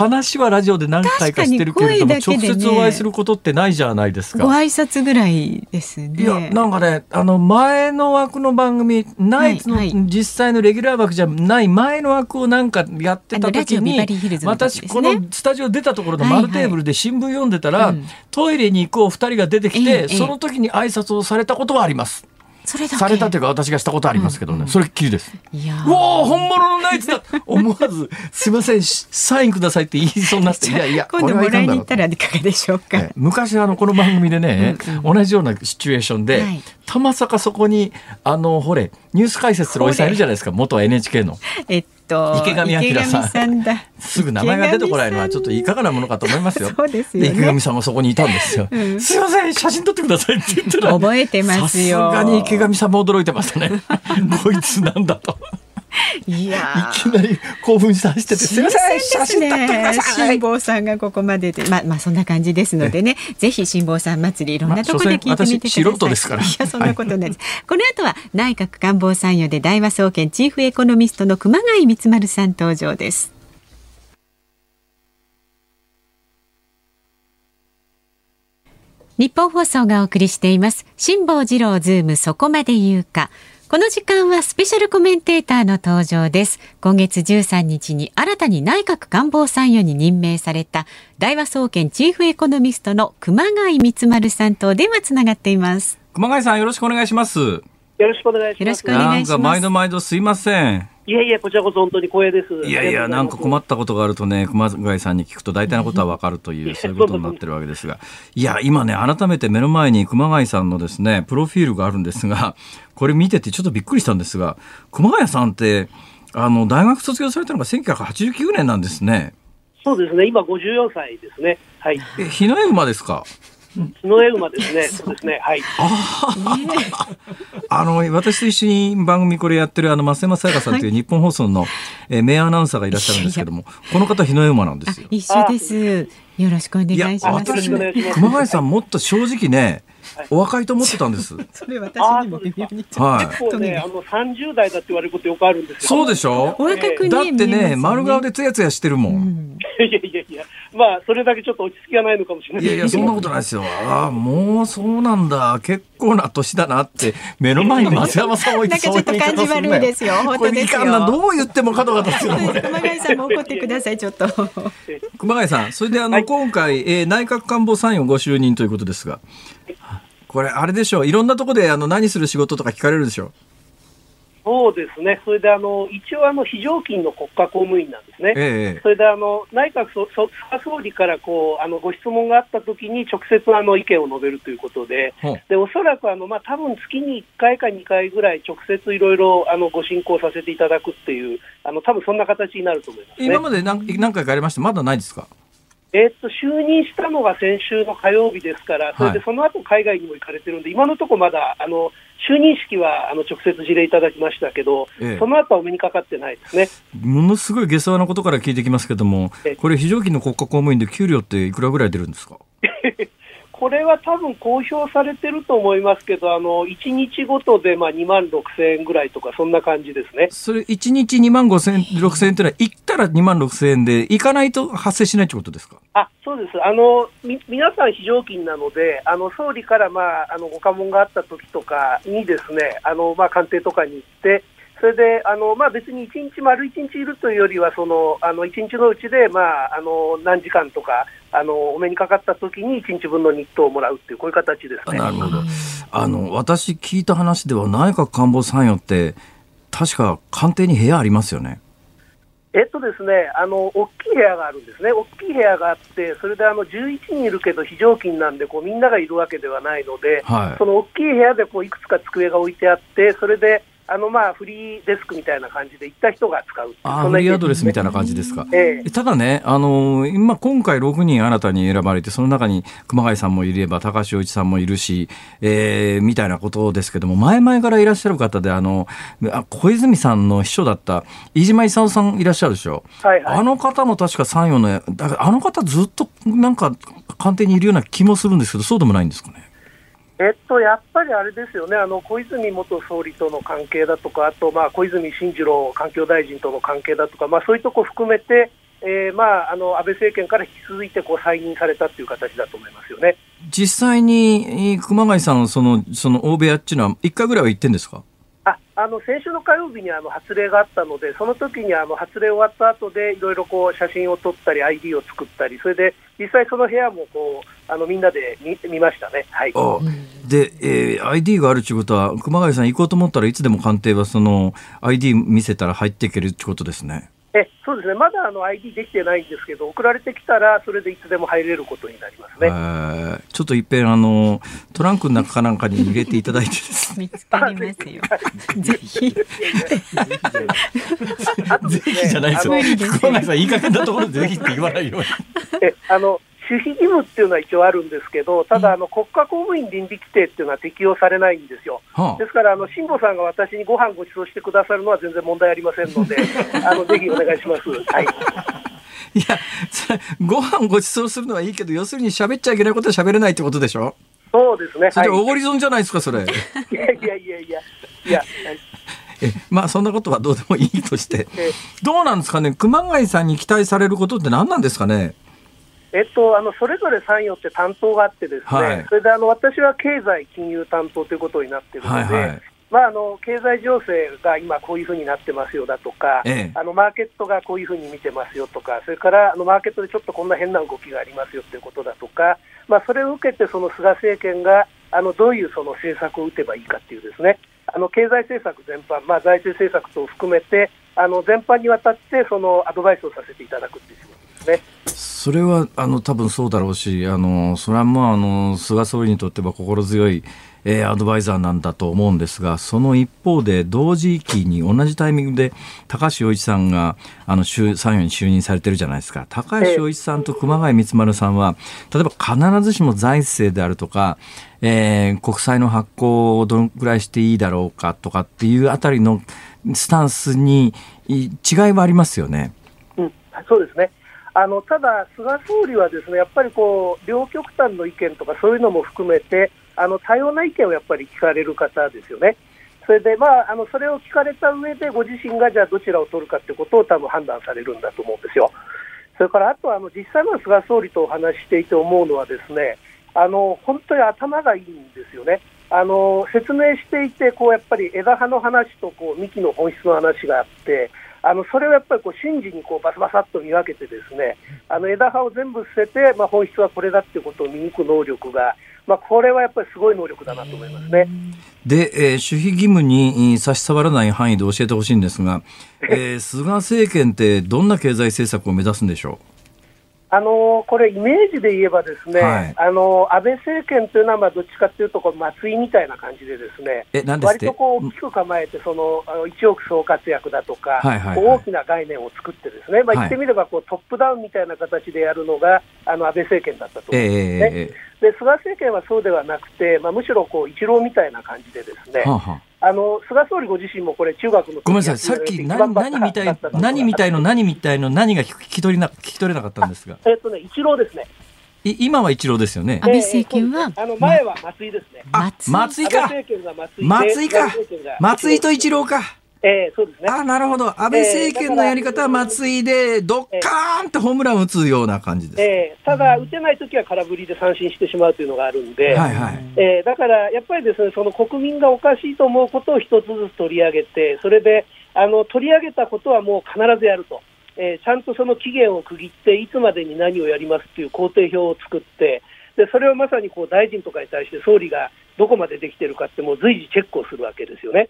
Speaker 2: 話はラジオで何回かしてるけれども、ね、直接お会いすることってないじゃないですか。
Speaker 1: ご挨拶ぐらいですね。
Speaker 2: いや、なんかね、あの、前の枠の番組、ナイツの実際のレギュラー枠じゃない前の枠をなんかやってた時に、ね、私、このスタジオ出たところの丸テーブルで新聞読んでたら、はいはい、トイレに行こう二人が出てきて、ええ、その時に挨拶をされたことはあります。それされたというか私がしたことありますけどね、うん。うん、それっきりです。いやうわ本物のナイツだ。思わず「すいませんサインください」って言いそうになっていやいや
Speaker 1: 今度もらいに行ったらいかがでしょうか、
Speaker 2: 昔あのこの番組でね、うんうん、同じようなシチュエーションで、はい、たまさかそこにあのほれニュース解説するおじさんいるじゃないですか。元 NHK の。
Speaker 1: えっと
Speaker 2: 池上彰さんさん すぐ名前が出てこないのはちょっといかがなものかと思いますよ。
Speaker 1: そうですよ、ね、
Speaker 2: 池上さんもそこにいたんですよ。うん、すいません写真撮ってくださいって言ったら
Speaker 1: 覚えてますよ。
Speaker 2: さすがに池上さんも驚いてましたね。こいつなんだと。いやいきなり興奮して走っててすみません写真撮ってください。
Speaker 1: 辛坊さんがここまでで。まあまあそんな感じですのでね。ぜひ辛坊さん祭りいろんなところで聞いてみてください、まあ、
Speaker 2: 素人ですから。い
Speaker 1: やそんなことないです、はい、この後は内閣官房参与で大和総研チーフエコノミストの熊谷光丸さん登場です。日本放送がお送りしています。辛坊治郎ズームそこまで言うかこの時間はスペシャルコメンテーターの登場です。今月13日に新たに内閣官房参与に任命された大和総研チーフエコノミストの熊谷光丸さんと電話つながっています。
Speaker 2: 熊谷さんよろしくお願いします。よ
Speaker 3: ろしくお願いします。
Speaker 2: なんか毎度毎度すいません。
Speaker 3: いやいや、こちらこそ本当に光栄です。
Speaker 2: いやいや、なんか困ったことがあるとね、熊谷さんに聞くと大体のことはわかるという、そういうことになってるわけですが。いや、今ね、改めて目の前に熊谷さんのですね、プロフィールがあるんですが、これ見ててちょっとびっくりしたんですが、熊谷さんって、あの、大学卒業されたのが1989年なんですね。
Speaker 3: そうですね、今54歳ですね。はい。
Speaker 2: え、日の絵馬ですか？
Speaker 3: 角絵馬ですね。そうですね。はい。
Speaker 2: あの、私と一緒に番組これやってる、あの、増山さやかさんという日本放送の、えー、名アナウンサーがいらっしゃるんですけども、この方、日の絵馬なんですよ。
Speaker 1: 一緒です。よろしくお願いします。
Speaker 2: 熊谷さん、もっと正直ね、お若いと思ってたんです。
Speaker 1: それ私にも微妙に
Speaker 3: はい。結構ね、あの三十代だって言われることよくあるんですよ。
Speaker 2: そうでしょ？
Speaker 1: お若く
Speaker 2: だってね、丸顔でつやつやしてるもん。
Speaker 3: いやいやいや、まあそれだけちょっと落ち着きがないのかもしれない。い
Speaker 2: やいやそんなことないですよ。ああもうそうなんだ。結構な年だなって目の前に松山さん置いて
Speaker 1: そういう言い方すんかちょっと感じ悪いですよ。本当ですよ。
Speaker 2: どう言っても角が立つよ。
Speaker 1: 熊谷さんも怒ってくださいちょっと。
Speaker 2: 熊谷さん、それであの、今回、えー、内閣官房参与ご就任ということですが。これあれでしょういろんなところであの何する仕事とか聞かれるでしょう？
Speaker 3: そうですね、それであの一応あの、非常勤の国家公務員なんですね、ええ、それであの内閣そそ総理からこうあのご質問があったときに、直接あの意見を述べるということで、でおそらくあの、まあ多分月に1回か2回ぐらい、直接いろいろご進行させていただくっていう、あの多分そんな形になると思います、ね、
Speaker 2: 今まで何何回かありまして、まだないですか？
Speaker 3: えー、っと就任したのが先週の火曜日ですから、それでその後海外にも行かれてるんで、今のところまだあの就任式はあの直接事例いただきましたけど、ええ、その後はお目にかかってないですね。
Speaker 2: ものすごい下世話なことから聞いてきますけれども、これ、非常勤の国家公務員で給料っていくらぐらい出るんですか？
Speaker 3: これは多分公表されてると思いますけど、あの1日ごとでまあ2万6000円ぐらいとか、そんな感じですね。
Speaker 2: それ、1日2万5000円、6000円というのは、行ったら2万6000円で、行かないと発生しないということですか？
Speaker 3: あそうです。あのみ、皆さん非常勤なので、あの総理から、まあ、あのご家紋があった時とかにですね、あのまあ、官邸とかに行って、それであの、まあ、別に1日、丸1日いるというよりは、そのあの1日のうちで、まあ、あの何時間とか、あのお目にかかった時に1日分の日当をもらうっていう、こういう形ですね。
Speaker 2: なるほど。あの私、聞いた話では、内閣官房参与って、確か官邸に部屋ありますよね。
Speaker 3: えっとですね、あの大きい部屋があるんですね、大きい部屋があって、それであの11人いるけど、非常勤なんでこう、みんながいるわけではないので、はい、その大きい部屋でこういくつか机が置いてあって、それであのまあフリーデスクみたいな感じで行った人が使う
Speaker 2: あフリーアドレスみたいな感じですか。えー、ただね、あの今今回6人新たに選ばれて、その中に熊谷さんもいれば、高橋洋一さんもいるし、えー、みたいなことですけども、前々からいらっしゃる方で、あの小泉さんの秘書だった飯島勲さんいらっしゃるでしょ。はいはい、あの方も確か参与の、だからあの方ずっとなんか官邸にいるような気もするんですけど、そうでもないんですかね。
Speaker 3: えっと、やっぱりあれですよね、あの小泉元総理との関係だとか、あと、まあ、小泉進次郎環境大臣との関係だとか、まあ、そういうとこ含めて、えーまあ、あの安倍政権から引き続いてこう再任されたという形だと思いますよね。
Speaker 2: 実際に熊谷さんその、その大部屋っていうのは、1回ぐらいは行ってんですか？
Speaker 3: ああの先週の火曜日にあの発令があったので、その時にあの発令終わった後で、いろいろこう写真を撮ったり、ID を作ったり、それで実際その部屋もこうあのみんなで見見ましたね。はい、
Speaker 2: で、えー、ID があるということは、熊谷さん行こうと思ったらいつでも官邸はその ID 見せたら入っていけるってことですね。
Speaker 3: えそうですね、まだあの ID できてないんですけど、送られてきたら、それでいつでも入れることになりますね
Speaker 2: ちょっといっぺんあの、トランクの中かなんかに入れていただいて
Speaker 1: 見つかりますよ。ぜひ。ぜ
Speaker 2: ひじゃないですよ。小林さん、いい加減なところでぜひって言わないように。
Speaker 3: えあの守秘義務っていうのは一応あるんですけど、ただ、あの国家公務員倫理規定っていうのは適用されないんですよ。はあ、ですから、あの辛坊さんが私にご飯ご馳走してくださるのは全然問題ありませんので、あのぜひお願いします。はい。
Speaker 2: いや、ご飯ご馳走するのはいいけど、要するに喋っちゃいけないことは喋れないってことでしょ？
Speaker 3: そうですね。
Speaker 2: それ、おごり損じゃないですか、それ。い
Speaker 3: やいやいやいや、いや。
Speaker 2: えまあそんなことはどうでもいいとして、どうなんですかね、熊谷さんに期待されることって何なんですかね？
Speaker 3: えっと、あのそれぞれ参与って担当があって、ですね、はい、それであの私は経済金融担当ということになっているので、はいはい、まあ、あの経済情勢が今、こういうふうになってますよだとか、ええ、あのマーケットがこういうふうに見てますよとか、それからあのマーケットでちょっとこんな変な動きがありますよということだとか、まあ、それを受けて、その菅政権があのどういうその政策を打てばいいかっていうですね、あの経済政策全般、まあ、財政政策等を含めて、あの全般にわたってそのアドバイスをさせていただくっていう仕事ね。
Speaker 2: それはあの多分そうだろうし、あのそれはもうあの菅総理にとっては心強い、えー、アドバイザーなんだと思うんですが、その一方で同時期に同じタイミングで高橋洋一さんがあの参与に就任されてるじゃないですか。高橋洋一さんと熊谷光丸さんは、例えば必ずしも財政であるとか、えー、国債の発行をどのくらいしていいだろうかとかっていうあたりのスタンスに違いはありますよね。
Speaker 3: うん、そうですね。あのただ、菅総理はですねやっぱりこう両極端の意見とかそういうのも含めてあの多様な意見をやっぱり聞かれる方ですよね。それで、まあ、あのそれを聞かれた上でご自身がじゃあどちらを取るかということを多分判断されるんだと思うんですよ。それからあとはあの実際の菅総理とお話ししていて思うのはですねあの本当に頭がいいんですよね。あの説明していてこうやっぱり枝葉の話とこう幹の本質の話があってあのそれをやっぱりこう瞬時にこうバサバサっと見分けてですねあの枝葉を全部捨てて、まあ、本質はこれだっていうことを見抜く能力が、まあ、これはやっぱりすごい能力だなと思いますね。
Speaker 2: で、えー、守秘義務に差し障らない範囲で教えてほしいんですが、えー、菅政権ってどんな経済政策を目指すんでしょう？
Speaker 3: あのこれ、イメージで言えば、ですね、はい、あの安倍政権というのは、まあ、どっちかというとこう、松井みたいな感じで、ですね割とこう大きく構えて、その一億総活躍だとか、はいはいはい、大きな概念を作って、ですね、まあ、言ってみればこう、トップダウンみたいな形でやるのが、あの安倍政権だったと。思うんですね。え。ー、で菅政権はそうではなくて、まあ、むしろこう一郎みたいな感じで、ですね、はあはああの菅総理ご自身もこれ、中学の
Speaker 2: ごめんなさい、さっき何何みたい何みたいの何みたいの何が聞き取りな聞き取れなかったんですが。
Speaker 3: えっとね、一郎ですね。
Speaker 2: い今は一郎ですよね。
Speaker 1: 安倍政権は、
Speaker 3: あの前は松井ですね。
Speaker 2: 松井か。松井か。松井と一郎か。
Speaker 3: えー、そうですね。
Speaker 2: あなるほど。安倍政権のやり方は松井で、どっかーんってホームラン打つような感じです。
Speaker 3: えー、ただ、打てないときは空振りで三振してしまうというのがあるんで、はいはい、えー、だからやっぱりですね、その国民がおかしいと思うことを一つずつ取り上げて、それであの取り上げたことはもう必ずやると。えー、ちゃんとその期限を区切って、いつまでに何をやりますっていう工程表を作って、でそれをまさにこう大臣とかに対して総理がどこまでできてるかって、もう随時チェックをするわけですよね。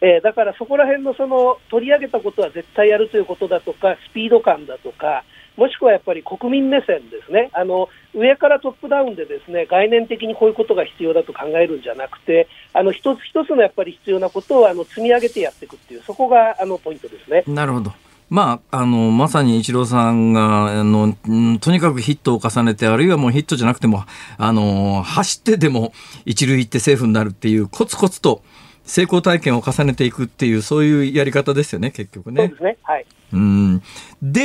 Speaker 3: えー、だからそこら辺のその取り上げたことは絶対やるということだとか、スピード感だとか、もしくはやっぱり国民目線ですね、あの上からトップダウンでですね概念的にこういうことが必要だと考えるんじゃなくて、あの一つ一つのやっぱり必要なことをあの積み上げてやっていくっていう、そこがあのポイントですね。
Speaker 2: なるほどまあ、あのまさにイチローさんがあのとにかくヒットを重ねてあるいはもうヒットじゃなくてもあの走ってでも一塁行ってセーフになるっていうコツコツと成功体験を重ねていくっていうそういうやり方ですよね結局ね。
Speaker 3: そうですね。はい。
Speaker 2: うん。で、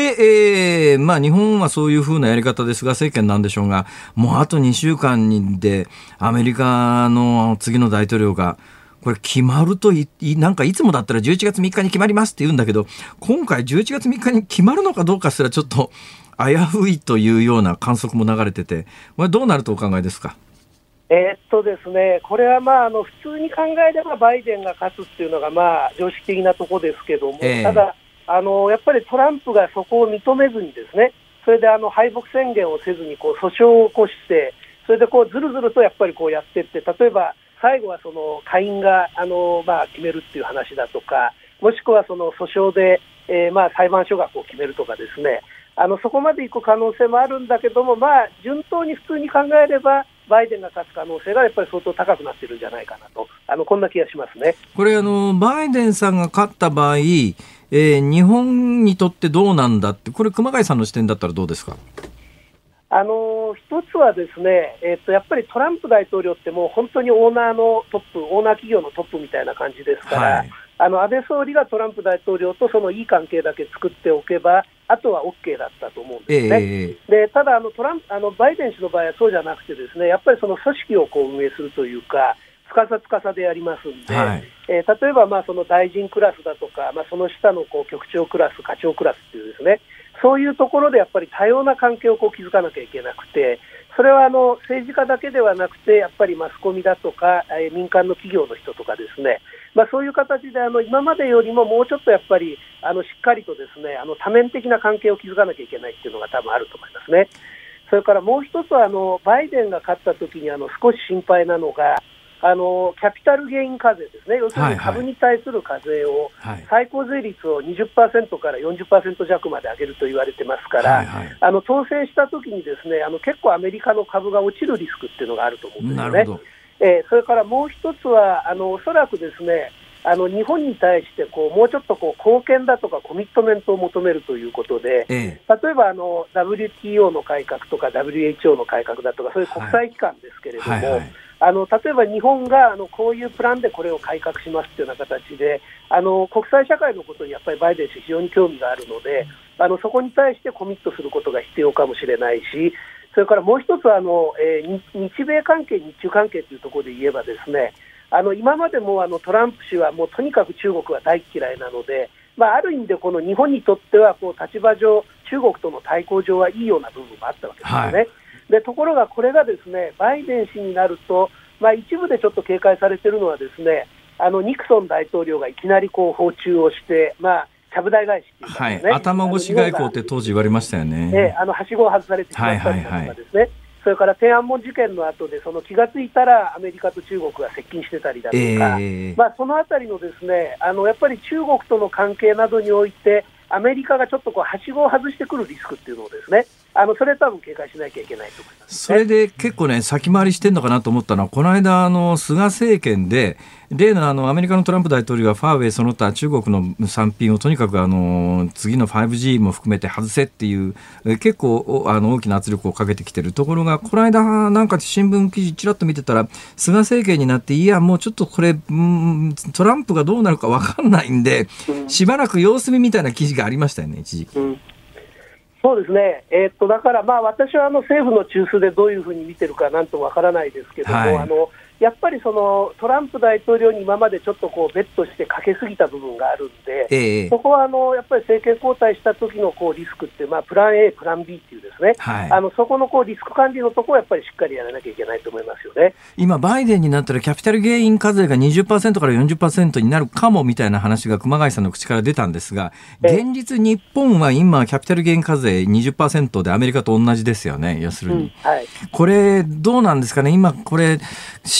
Speaker 2: えー、まあ日本はそういうふうなやり方で菅政権なんでしょうが、もうあと2週間でアメリカの次の大統領がこれ決まるとい、なんかいつもだったら11月3日に決まりますって言うんだけど、今回11月3日に決まるのかどうかすらちょっと危ういというような観測も流れてて、これどうなるとお考えですか？
Speaker 3: えー、っとですね、これはまああの普通に考えればバイデンが勝つっていうのがまあ常識的なところですけども、えー、ただあの、やっぱりトランプがそこを認めずにですね、それであの敗北宣言をせずにこう訴訟を起こして、それでこうずるずるとやっぱりこうやっていって、例えば最後はその下院があの、まあ、決めるっていう話だとか、もしくはその訴訟で、えー、まあ裁判所がこう決めるとかですね、あのそこまで行く可能性もあるんだけども、まあ、順当に普通に考えれば、バイデンが勝つ可能性がやっぱり相当高くなってるんじゃないかなと、あのこんな気がしますね
Speaker 2: これあの、バイデンさんが勝った場合、えー、日本にとってどうなんだって、これ、熊谷さんの視点だったらどうですか？
Speaker 3: あの一つはですね、えー、とやっぱりトランプ大統領ってもう本当にオーナーのトップ、オーナー企業のトップみたいな感じですから、はい、あの安倍総理がトランプ大統領とそのいい関係だけ作っておけば、あとは OK だったと思うんですね。えー、でただあのトランプあの、バイデン氏の場合はそうじゃなくて、ですねやっぱりその組織をこう運営するというか、つかさつかさでやりますんで、はい、えー、例えばまあその大臣クラスだとか、まあ、その下のこう局長クラス、課長クラスっていうですね、そういうところでやっぱり多様な関係をこう築かなきゃいけなくて、それはあの政治家だけではなくて、やっぱりマスコミだとか、えー、民間の企業の人とかですね、まあ、そういう形であの今までよりももうちょっとやっぱりあのしっかりとですねあの多面的な関係を築かなきゃいけないっていうのが多分あると思いますね。それからもう一つはあのバイデンが勝った時にあの少し心配なのが、あのキャピタルゲイン課税ですね、要するに株に対する課税を、最高税率を20%から40%弱まで上げると言われてますから、あの当選したときにですねあの結構アメリカの株が落ちるリスクっていうのがあると思うんですよね。えー、それからもう一つは、あのおそらくですねあの日本に対してこうもうちょっとこう貢献だとかコミットメントを求めるということで、ええ、例えばあの WTO の改革とか WHO の改革だとか、そういう国際機関ですけれども、はいはい。はいあの例えば日本があのこういうプランでこれを改革しますというような形であの国際社会のことにやっぱりバイデン氏、非常に興味があるのであのそこに対してコミットすることが必要かもしれないしそれからもう一つはあの、えー、日米関係、日中関係というところで言えばですねあの今までもあのトランプ氏はもうとにかく中国は大嫌いなので、まあ、ある意味でこの日本にとってはこう立場上、中国との対抗上はいいような部分もあったわけですよね。はいでところがこれがですねバイデン氏になると、まあ、一部でちょっと警戒されているのはですねあのニクソン大統領がいきなりこう訪中をして、まあ、ちゃぶ台返しね、はい、
Speaker 2: 頭越し外交って当時言われましたよね。
Speaker 3: ねあのはしごを外されてしまったりとかですね。はいはいはい。それから天安門事件の後でその気がついたらアメリカと中国が接近してたりだとか、えー、まあ、そのあたりのですねあのやっぱり中国との関係などにおいてアメリカがちょっとこうはしごを外してくるリスクっていうのをですねあのそれ多分警戒しなきゃいけないと思います、ね、
Speaker 2: それで結構ね、先回りしてるのかなと思ったのは、この間、あの菅政権で、例のあのアメリカのトランプ大統領がファーウェイその他中国の産品をとにかくあの次の 5G も含めて外せっていう結構あの大きな圧力をかけてきてるところがこの間なんか新聞記事ちらっと見てたら菅政権になっていやもうちょっとこれトランプがどうなるか分かんないんでしばらく様子見みたいな記事がありましたよね一時期。うん。
Speaker 3: そうですね、えー、っとだからまあ私はあの政府の中枢でどういうふうに見てるかなんとわからないですけども、はい、あのやっぱりそのトランプ大統領に今までちょっとこうベットしてかけすぎた部分があるんで、えー、そこはあのやっぱり政権交代した時のこうリスクって、まあ、プラン A、プラン B っていうですね、はい、あのそこのこうリスク管理のところはやっぱりしっかりやらなきゃいけないと思いますよね。
Speaker 2: 今、バイデンになったらキャピタルゲイン課税が20%から40%になるかもみたいな話が熊谷さんの口から出たんですが、現実、日本は今、キャピタルゲイン課税20%でアメリカと同じですよね、要するに。うんはい、これ、どうなんですかね、今、これ、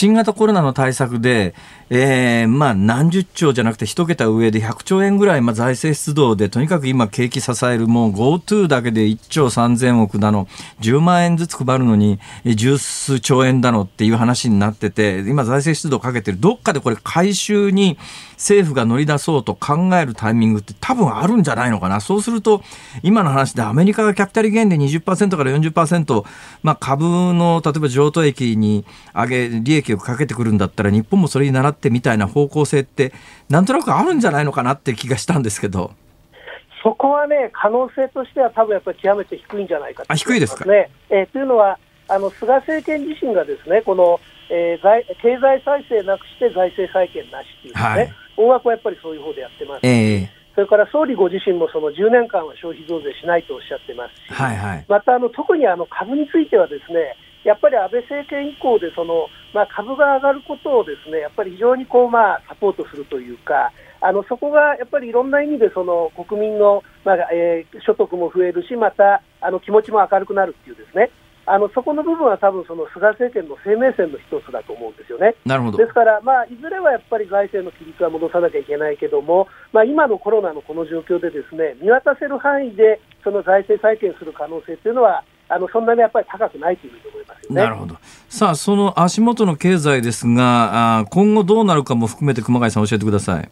Speaker 2: 新型コロナの対策で、えー、まあ何十兆じゃなくて一桁上で100兆円ぐらい、まあ、財政出動でとにかく今景気支えるもう GoTo だけで1兆3000億だの10万円ずつ配るのに十数兆円だのっていう話になってて今財政出動かけてる。どっかでこれ回収に政府が乗り出そうと考えるタイミングって多分あるんじゃないのかな。そうすると今の話でアメリカがキャピタルゲインで20%から40%、まあ、株の例えば譲渡益に上げ利益をかけてくるんだったら日本もそれに倣ってみたいな方向性ってなんとなくあるんじゃないのかなって気がしたんですけど。
Speaker 3: そこはね、可能性としては多分やっぱり極めて低いんじゃないかと、ね、あ
Speaker 2: 低いですか、
Speaker 3: ねえー、というのは、あの菅政権自身がですねこの、えー、経済再生なくして財政再建なしっていうね、はい、大枠はやっぱりそういう方でやってます、えー、それから総理ご自身もその10年間は消費増税しないとおっしゃってますし、はいはい、またあの特にあの株についてはですねやっぱり安倍政権以降でその、まあ、株が上がることをですねやっぱり非常にこう、まあ、サポートするというか、あのそこがやっぱりいろんな意味でその国民の、まあえー、所得も増えるし、またあの気持ちも明るくなるっていうですね。あのそこの部分は多分その菅政権の生命線の一つだと思うんですよね。
Speaker 2: なるほど
Speaker 3: ですから、まあ、いずれはやっぱり財政の規律は戻さなきゃいけないけども、まあ、今のコロナのこの状況でですね見渡せる範囲でその財政再建する可能性というのはあのそんなにやっぱり高くないというふうに思いますよね。
Speaker 2: なるほど。さあ、その足元の経済ですが、あ今後どうなるかも含めて熊谷さん教えてください。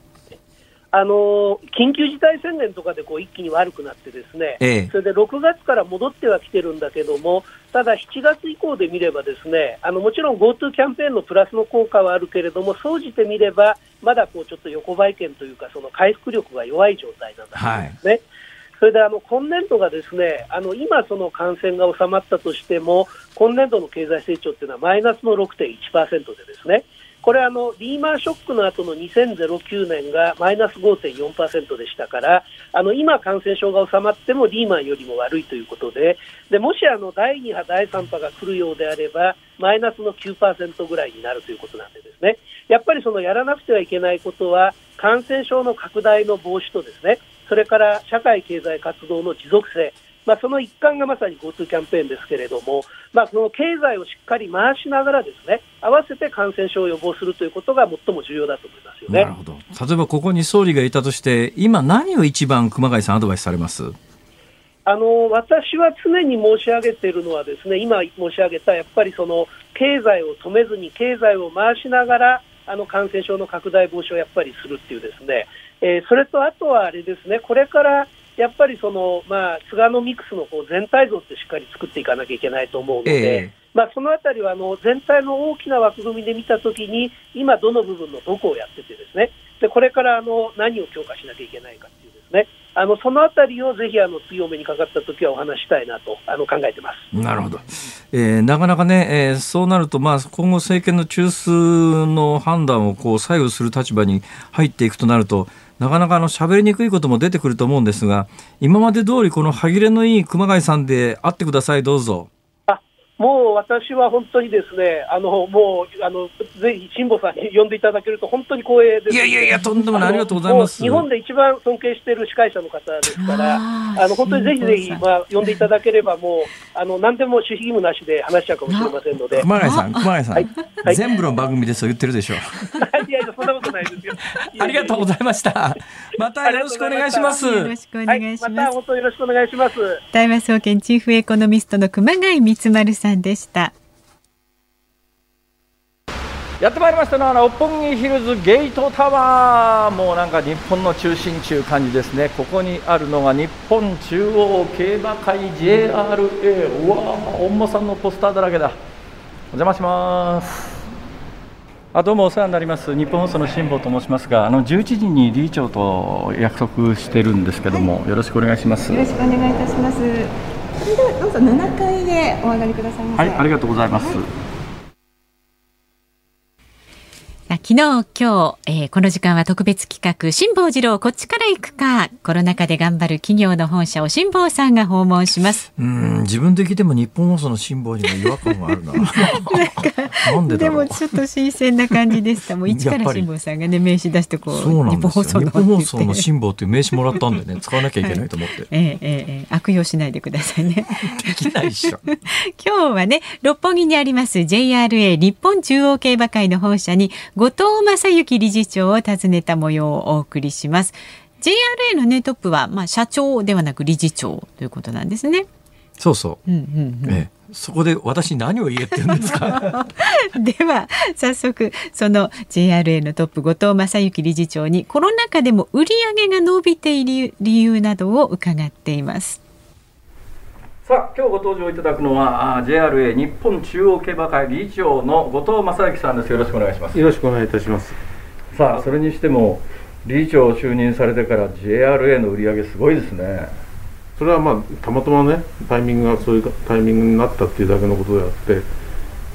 Speaker 3: あの緊急事態宣言とかでこう一気に悪くなってですね、ええ、それで6月から戻ってはきてるんだけども、ただ7月以降で見ればですね、あのもちろん GoTo キャンペーンのプラスの効果はあるけれども、総じてみれば、まだこうちょっと横ばい券というか、その回復力が弱い状態なんだとね。はいそれであの今年度がですねあの今、その感染が収まったとしても今年度の経済成長っていうのはマイナスの6.1%でですねこれあのリーマンショックの後の2009年がマイナス5.4%でしたからあの今、感染症が収まってもリーマンよりも悪いということででもしあの第2波、第3波が来るようであればマイナスの9%ぐらいになるということなんでですね。やっぱりそのやらなくてはいけないことは感染症の拡大の防止とですねそれから社会経済活動の持続性、まあ、その一環がまさに GoTo キャンペーンですけれども、まあ、この経済をしっかり回しながらですね合わせて感染症を予防するということが最も重要だと思いますよね。なるほど。
Speaker 2: 例えばここに総理がいたとして今何を一番熊谷さんアドバイスされます？
Speaker 3: あの私は常に申し上げているのはですね今申し上げたやっぱりその経済を止めずに経済を回しながらあの感染症の拡大防止をやっぱりするっていうですね。えー、それとあとはあれですね、これからやっぱりその、まあ、菅のミックスのこう全体像ってしっかり作っていかなきゃいけないと思うので、えー、まあ、そのあたりはあの全体の大きな枠組みで見たときに、今、どの部分のどこをやってて、ですね。でこれからあの何を強化しなきゃいけないかっていうですね、あのそのあたりをぜひあの強めにかかったときはお話したいなとあの考えてます。
Speaker 2: なるほど、えー、なかなかね、えー、そうなると、まあ、今後、政権の中枢の判断をこう左右する立場に入っていくとなると、なかなかあの喋りにくいことも出てくると思うんですが、今まで通りこの歯切れのいい熊谷さんで会ってください、どうぞ。
Speaker 3: もう私は本当にですね、あのもうあのぜひ辛坊さんに呼んでいただけると本当に光栄です。
Speaker 2: いやいやいや、とんでもない、ありがとうございます。
Speaker 3: 日本で一番尊敬している司会者の方ですから、あの本当にぜひぜひまあ呼んでいただければもうあの何でも守秘義務なしで話しちゃうかもしれませんので。
Speaker 2: 熊谷さん、熊谷さん、はいはい、全部の番組でそう言ってるでしょう。
Speaker 3: いやいやそんなことないですよ。
Speaker 2: ありがとうございました。またよろしくお願いします。よ
Speaker 1: ろしくお願いします。
Speaker 3: また本当よろしくお願いします。
Speaker 1: 大和総研チーフエコノミストの熊谷光丸さんでした。
Speaker 2: やってまいりましたのは六本木ヒルズゲートタワーもうなんか日本の中心中感じですねここにあるのが日本中央競馬会 JRA うわ本間さんのポスターだらけだお邪魔しますあどうもお世話になります。日本放送の辛坊と申しますがあの11時に理事長と約束してるんですけども、はい、よろしくお願いします。
Speaker 4: よろしくお願いいたします。それではどうぞ7階でお上がりくださいま
Speaker 2: せ。はいありがとうございます、はい
Speaker 1: 昨日今日、えー、この時間は特別企画辛坊治郎こっちから行くかコロナ禍で頑張る企業の本社を辛坊さんが訪問します。
Speaker 2: うん自分で聞いても日本放送の辛坊にも違和感があるな。なんで
Speaker 1: でもちょっと新鮮な感じでしたもう一から辛坊さんがね名刺出してこう
Speaker 2: そう日本放送の。日本放送の辛坊っていう名刺もらったんでね 使わなきゃいけないと思って、はい、
Speaker 1: えー、えー、え。ー、悪用しないでくださいね。
Speaker 2: できないっしょ。
Speaker 1: 今日はね六本木にあります JRA 日本中央競馬会の本社に後藤正幸理事長を訪ねた模様をお送りします。JRA のねトップはまあ社長ではなく理事長ということなんですね
Speaker 2: そうそう、うんうんうん、ええそこで私何を言えって言うんです。か
Speaker 1: では早速その JRA のトップ後藤正幸理事長にコロナ禍でも売上が伸びている理由などを伺っています。
Speaker 2: さあ今日ご登場いただくのは JRA 日本中央競馬会理事長の後藤正幸さんです。よろしくお願いします。
Speaker 5: よろしくお願いいたします。
Speaker 2: さあそれにしても理事長就任されてから JRA の売り上げすごいですね。
Speaker 5: それはまあたまたまねタイミングがそういうタイミングになったっていうだけのことであって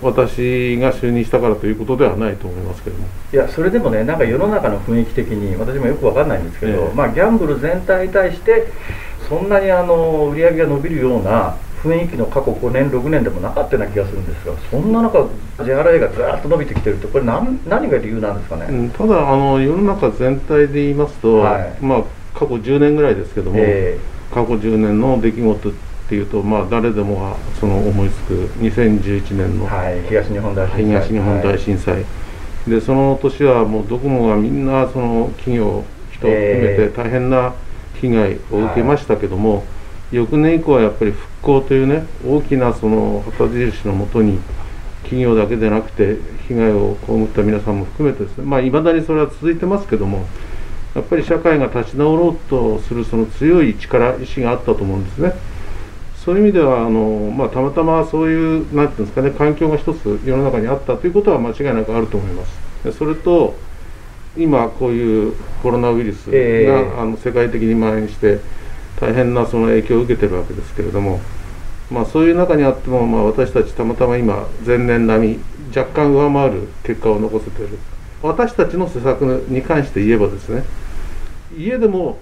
Speaker 5: 私が就任したからということではないと思いますけども。
Speaker 2: いやそれでもねなんか世の中の雰囲気的に私もよく分かんないんですけど、えー、まあ、ギャンブル全体に対してそんなにあの売り上げが伸びるような雰囲気の過去5年6年でもなかったような気がするんですがそんな中 JRA がずっと伸びてきてるってこれ何何が理由なんですかね、
Speaker 5: うん、ただあの世の中全体で言いますと、はい、まあ過去10年ぐらいですけども、えー過去10年の出来事っていうと、まあ、誰でもがその思いつく2011年の、
Speaker 2: はい、東日本大震災。
Speaker 5: 東日本大震災、はい、でその年はもうドコモがみんなその企業人を含めて大変な被害を受けましたけども、はい、翌年以降はやっぱり復興というね大きなその旗印のもとに企業だけでなくて被害を被った皆さんも含めてですねまあいまだにそれは続いてますけどもやっぱり社会が立ち直ろうとするその強い力意志があったと思うんですね。そういう意味ではあの、まあ、たまたまそういうなんていうんですかね環境が一つ世の中にあったということは間違いなくあると思います。それと今こういうコロナウイルスが、えー、あの世界的に蔓延して大変なその影響を受けてるわけですけれども、まあ、そういう中にあっても、まあ、私たちたまたま今前年並み若干上回る結果を残せている。私たちの施策に関して言えばですね家でも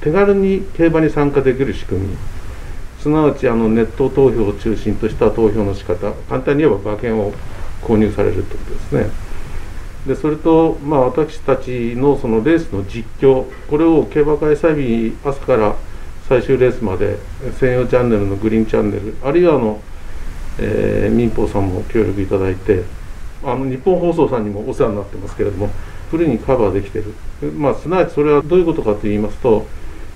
Speaker 5: 手軽に競馬に参加できる仕組み。すなわちあのネット投票を中心とした投票の仕方。簡単に言えば馬券を購入されるということですねでそれと、まあ、私たちのそのレースの実況これを競馬開催日朝から最終レースまで専用チャンネルのグリーンチャンネルあるいはあの、えー、民放さんも協力いただいてあの日本放送さんにもお世話になってますけれどもフルにカバーできてる、まあ、すなわちそれはどういうことかと言いますと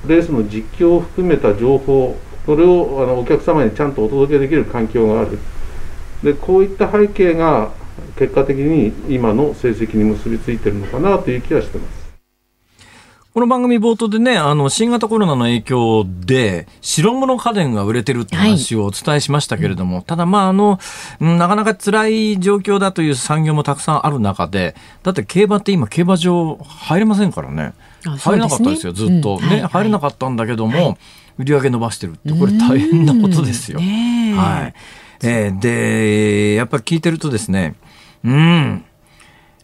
Speaker 5: レースの実況を含めた情報それをあのお客様にちゃんとお届けできる環境がある。でこういった背景が結果的に今の成績に結びついてるのかなという気はしてます。
Speaker 2: この番組冒頭でね、あの、新型コロナの影響で、白物家電が売れてるって話をお伝えしましたけれども、はい、ただまあ、あの、なかなか辛い状況だという産業もたくさんある中で、だって競馬って今、競馬場入れませんからね。ね入れなかったですよ、ずっと。うん、ね、はい、入れなかったんだけども、はい、売り上げ伸ばしてるって、これ大変なことですよ。はい。えー、で、やっぱり聞いてるとですね、うん、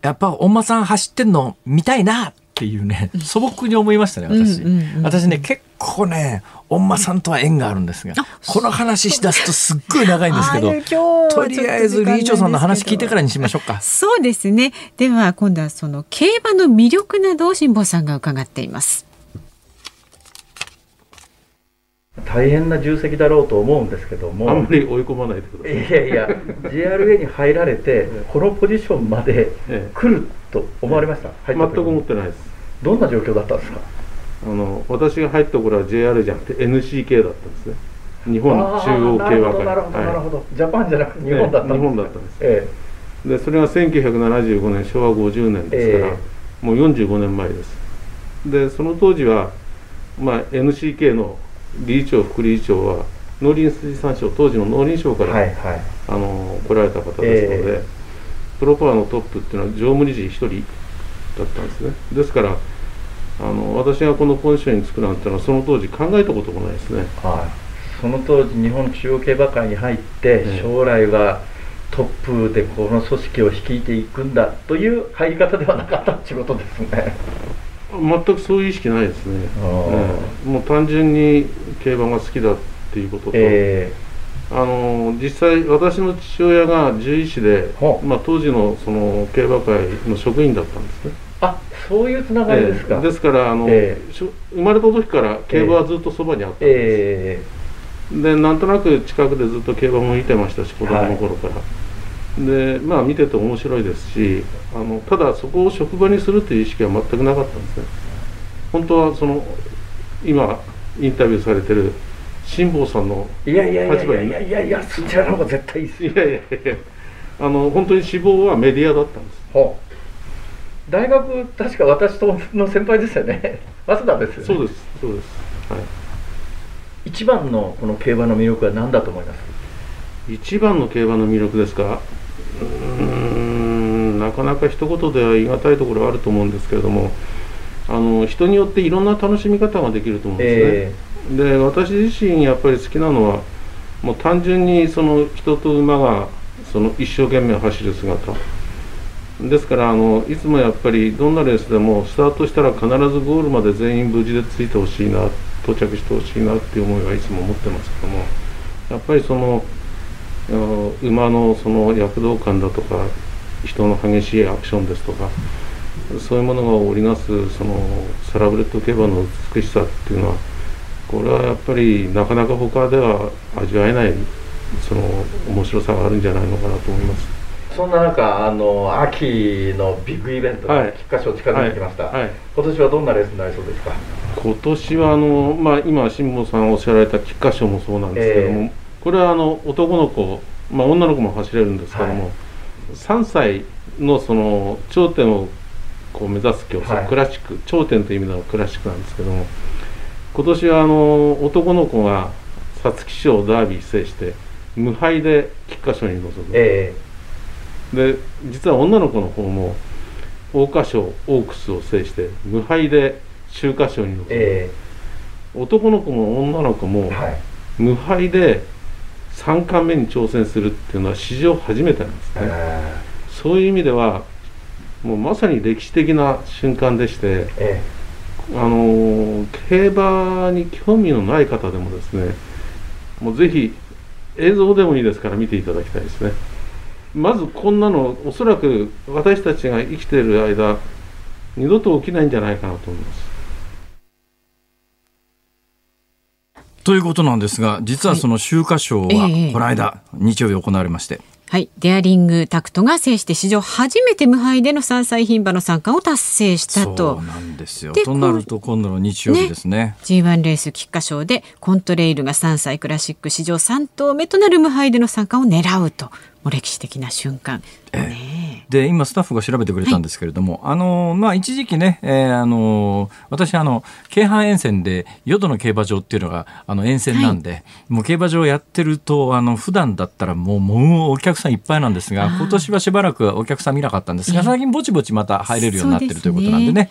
Speaker 2: やっぱ、おんまさん走ってんの見たいなっていうね、素朴に思いましたね、私。私ね、結構ね、おんまさんとは縁があるんですが、この話しだすとすっごい長いんですけど、とりあえず理事長さんの話聞いてからにしましょうか。
Speaker 1: そうですね。では、今度はその競馬の魅力などを辛坊さんが伺っています。
Speaker 2: 大変な重責だろうと思うんですけども。
Speaker 5: あんまり追い込まないでくださ
Speaker 2: い。いやいや JRA に入られてこのポジションまで来ると思われました、
Speaker 5: 全く思ってないです。
Speaker 2: どんな状況だったんですか？
Speaker 5: あの私が入った頃は JR じゃなくて NCK だったんですね。日本中央競馬会。
Speaker 2: なるほど、なるほどジャパンじゃなくて日本だったんです、
Speaker 5: 日本だったんです、ええ、でそれが1975年昭和50年ですから、ええ、もう45年前です。でその当時は、まあ、NCK の理事長副理事長は農林水産省当時の農林省から、はいはい、あの来られた方ですので、えプロパワーのトップっていうのは常務理事1人だったんですね。ですからあの私がこのポジションにつくなんてのはその当時考えたこともないですね、
Speaker 2: はい、その当時日本中央競馬会に入って、将来はトップでこの組織を率いていくんだという入り方ではなかったっていうことですね
Speaker 5: 全くそういう意識ないですね、えもう単純に競馬が好きだっていうことと、えー、あの実際私の父親が獣医師で、まあ、当時のその競馬会の職員だったんですね。
Speaker 2: あそういうつながりですか、え
Speaker 5: ー、ですからあの、えー、生まれた時から競馬はずっとそばにあったんです、えー、でなんとなく近くでずっと競馬も見てましたし子供の頃から、はでまあ見てて面白いですしあのただそこを職場にするという意識は全くなかったんですね。本当はその今インタビューされてる辛坊さんの
Speaker 2: 立場にいやいやいやいやいやいやそちらの方が絶対いいですいやいやいや
Speaker 5: あの本当に志望はメディアだったんです、は
Speaker 2: あ、大学確か私との先輩ですよね。早稲田ですよね。
Speaker 5: そうですそうです。はい。
Speaker 2: 一番のこの競馬の魅力は何だと思います？
Speaker 5: 一番の競馬の魅力ですか？うんなかなか一言では言い難いところはあると思うんですけれどもあの人によっていろんな楽しみ方ができると思うんですね、えー、で私自身やっぱり好きなのはもう単純にその人と馬がその一生懸命走る姿。ですからあのいつもやっぱりどんなレースでもスタートしたら必ずゴールまで全員無事でついてほしいな到着してほしいなっていう思いはいつも持ってますけどもやっぱりその馬のその躍動感だとか人の激しいアクションですとかそういうものが織りなすそのサラブレッド競馬の美しさっていうのはこれはやっぱりなかなか他では味わえないその面白さがあるんじゃないのかなと思います。
Speaker 2: そんな中あの秋のビッグイベントが菊花賞近づいてきました、はい。はい、今年はどんなレースになりそうですか？
Speaker 5: 今年はあの、まあ、今辛坊さんおっしゃられた菊花賞もそうなんですけども、えー、これはあの男の子、まあ、女の子も走れるんですけども、はい、3歳のその頂点をこう目指す競争、はい、クラシック頂点という意味ではクラシックなんですけども今年はあの男の子が皐月賞ダービー制して無敗で菊花賞に臨む、えー、で実は女の子の方も桜花賞オークスを制して無敗で秋華賞に臨む、えー、男の子も女の子も無敗で3冠目に挑戦するっていうのは史上初めてなんですね、えー、そういう意味ではもうまさに歴史的な瞬間でして、ええ、あの競馬に興味のない方でもですねもうぜひ映像でもいいですから見ていただきたいですね。まずこんなのおそらく私たちが生きている間二度と起きないんじゃないかなと思います
Speaker 2: ということなんですが実はその秋華賞はこの間、日曜日行われまして
Speaker 1: はい、デアリングタクトが制して史上初めて無敗での3歳牝馬の三冠を達成したと。
Speaker 2: そうなんですよ。となると今度の日曜日ですね。ね
Speaker 1: G1 レース菊花賞でコントレイルが3歳クラシック史上3頭目となる無敗での三冠を狙うと。もう歴史的な瞬間。
Speaker 2: ね、で今スタッフが調べてくれたんですけれども、はい、あのまあ一時期ね、えー、あの私あの京阪沿線で淀の競馬場っていうのがあの沿線なんで、はい、もう競馬場やってるとあの普段だったらもうもうお客さんいっぱいなんですが今年はしばらくお客さん見なかったんです。が最近ぼちぼちまた入れるようになってるということなんでね、ね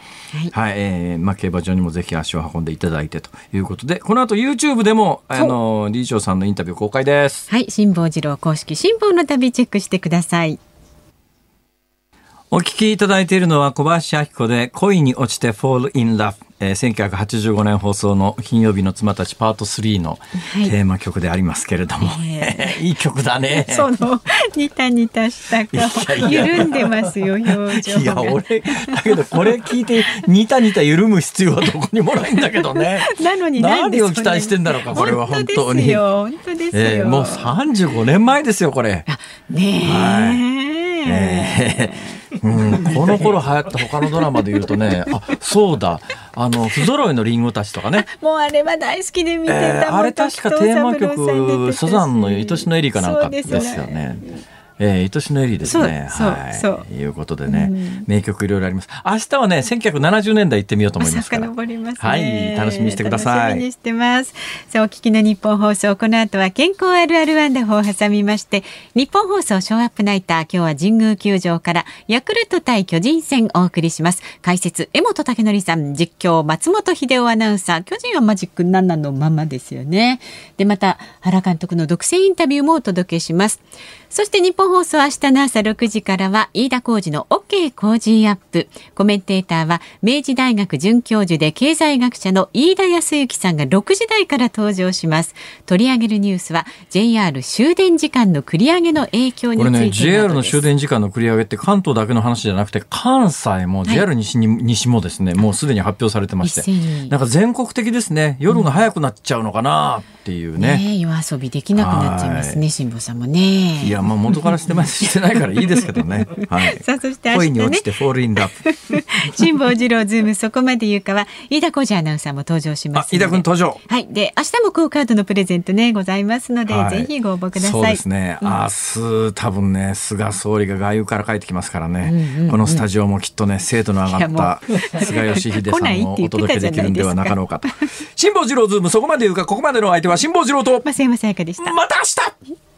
Speaker 2: はい、はい、えー、まあ競馬場にもぜひ足を運んでいただいてということでこの後 YouTube でもあの理事長さんのインタビュー公開です。
Speaker 1: はい。辛坊治郎公式辛坊の旅チェックしてください。
Speaker 2: お聞きいただいているのは小林明子で恋に落ちて Fall in Love。えー、1985年放送の金曜日の妻たちパート3のテーマ曲でありますけれども、はい、いい曲だね。
Speaker 1: そのニタニタした顔緩んでますよ表情
Speaker 2: いや俺だけどこれ聞いてニタニタ緩む必要はどこにもないんだけどね。
Speaker 1: なのに
Speaker 2: 何を期待してんだろうかこれは本当に。
Speaker 1: 本当ですよ。え
Speaker 2: ー、もう35年前ですよこれ。
Speaker 1: ねえ。はい
Speaker 2: えー、うん、この頃流行った他のドラマで言うとね、あ、そうだ、あの、不揃いのリンゴたちとかね。
Speaker 1: もうあれは大好きで見てた。え
Speaker 2: ー、あれ確かテーマ曲、サザンの愛しのエリかなんかですよね。えー、愛しのエリーですね。はい。そう。いうことでね、うん、名曲いろいろあります。明日はね、1970年代行ってみようと思います
Speaker 1: ね、
Speaker 2: はい。楽しみにしてください。
Speaker 1: 楽しみにしてます。さあ、お聞きの日本放送、この後は健康あるあるワンダホを挟みまして、日本放送ショーアップナイター、今日は神宮球場からヤクルト対巨人戦お送りします。解説、江本武則さん、実況、松本秀夫アナウンサー、巨人はマジック7のままですよね。で、また、原監督の独占インタビューもお届けします。そして日本放送明日の朝6時からは飯田浩二の OK 工事アップ。コメンテーターは明治大学准教授で経済学者の飯田康之さんが6時台から登場します。取り上げるニュースは JR 終電時間の繰り上げの影響についてこれね、
Speaker 2: JR の終電時間の繰り上げって関東だけの話じゃなくて関西も JR 西に、はい、西もですね、もうすでに発表されてまして、なんか全国的ですね、夜が早くなっちゃうのかなっていうね。うん、
Speaker 1: ね夜遊びできなくなっちゃいますね、辛坊さんもね。
Speaker 2: いや、まあ元からしてます、してないからいいですけどね。はい。
Speaker 1: さあ、そして
Speaker 2: 明日、ね、恋に落ちてフォールインラブ。
Speaker 1: 辛坊治郎ズーム、そこまで言うかは、飯田浩司アナウンサーも登場します。
Speaker 2: 飯田君登場。
Speaker 1: はい。で、明日もクオカードのプレゼントね、ございますので、はい、ぜひご応募ください。そう
Speaker 2: ですね。うん、明日、多分ね、菅総理が外遊から帰ってきますからね、うんうんうん、このスタジオもきっとね、精度の上がった菅義偉さんをお届けできるんではなかろうかと。辛坊治郎ズーム、そこまで言うか、ここまでの相手は辛坊治郎と、
Speaker 1: 増山さやかでした。
Speaker 2: また明日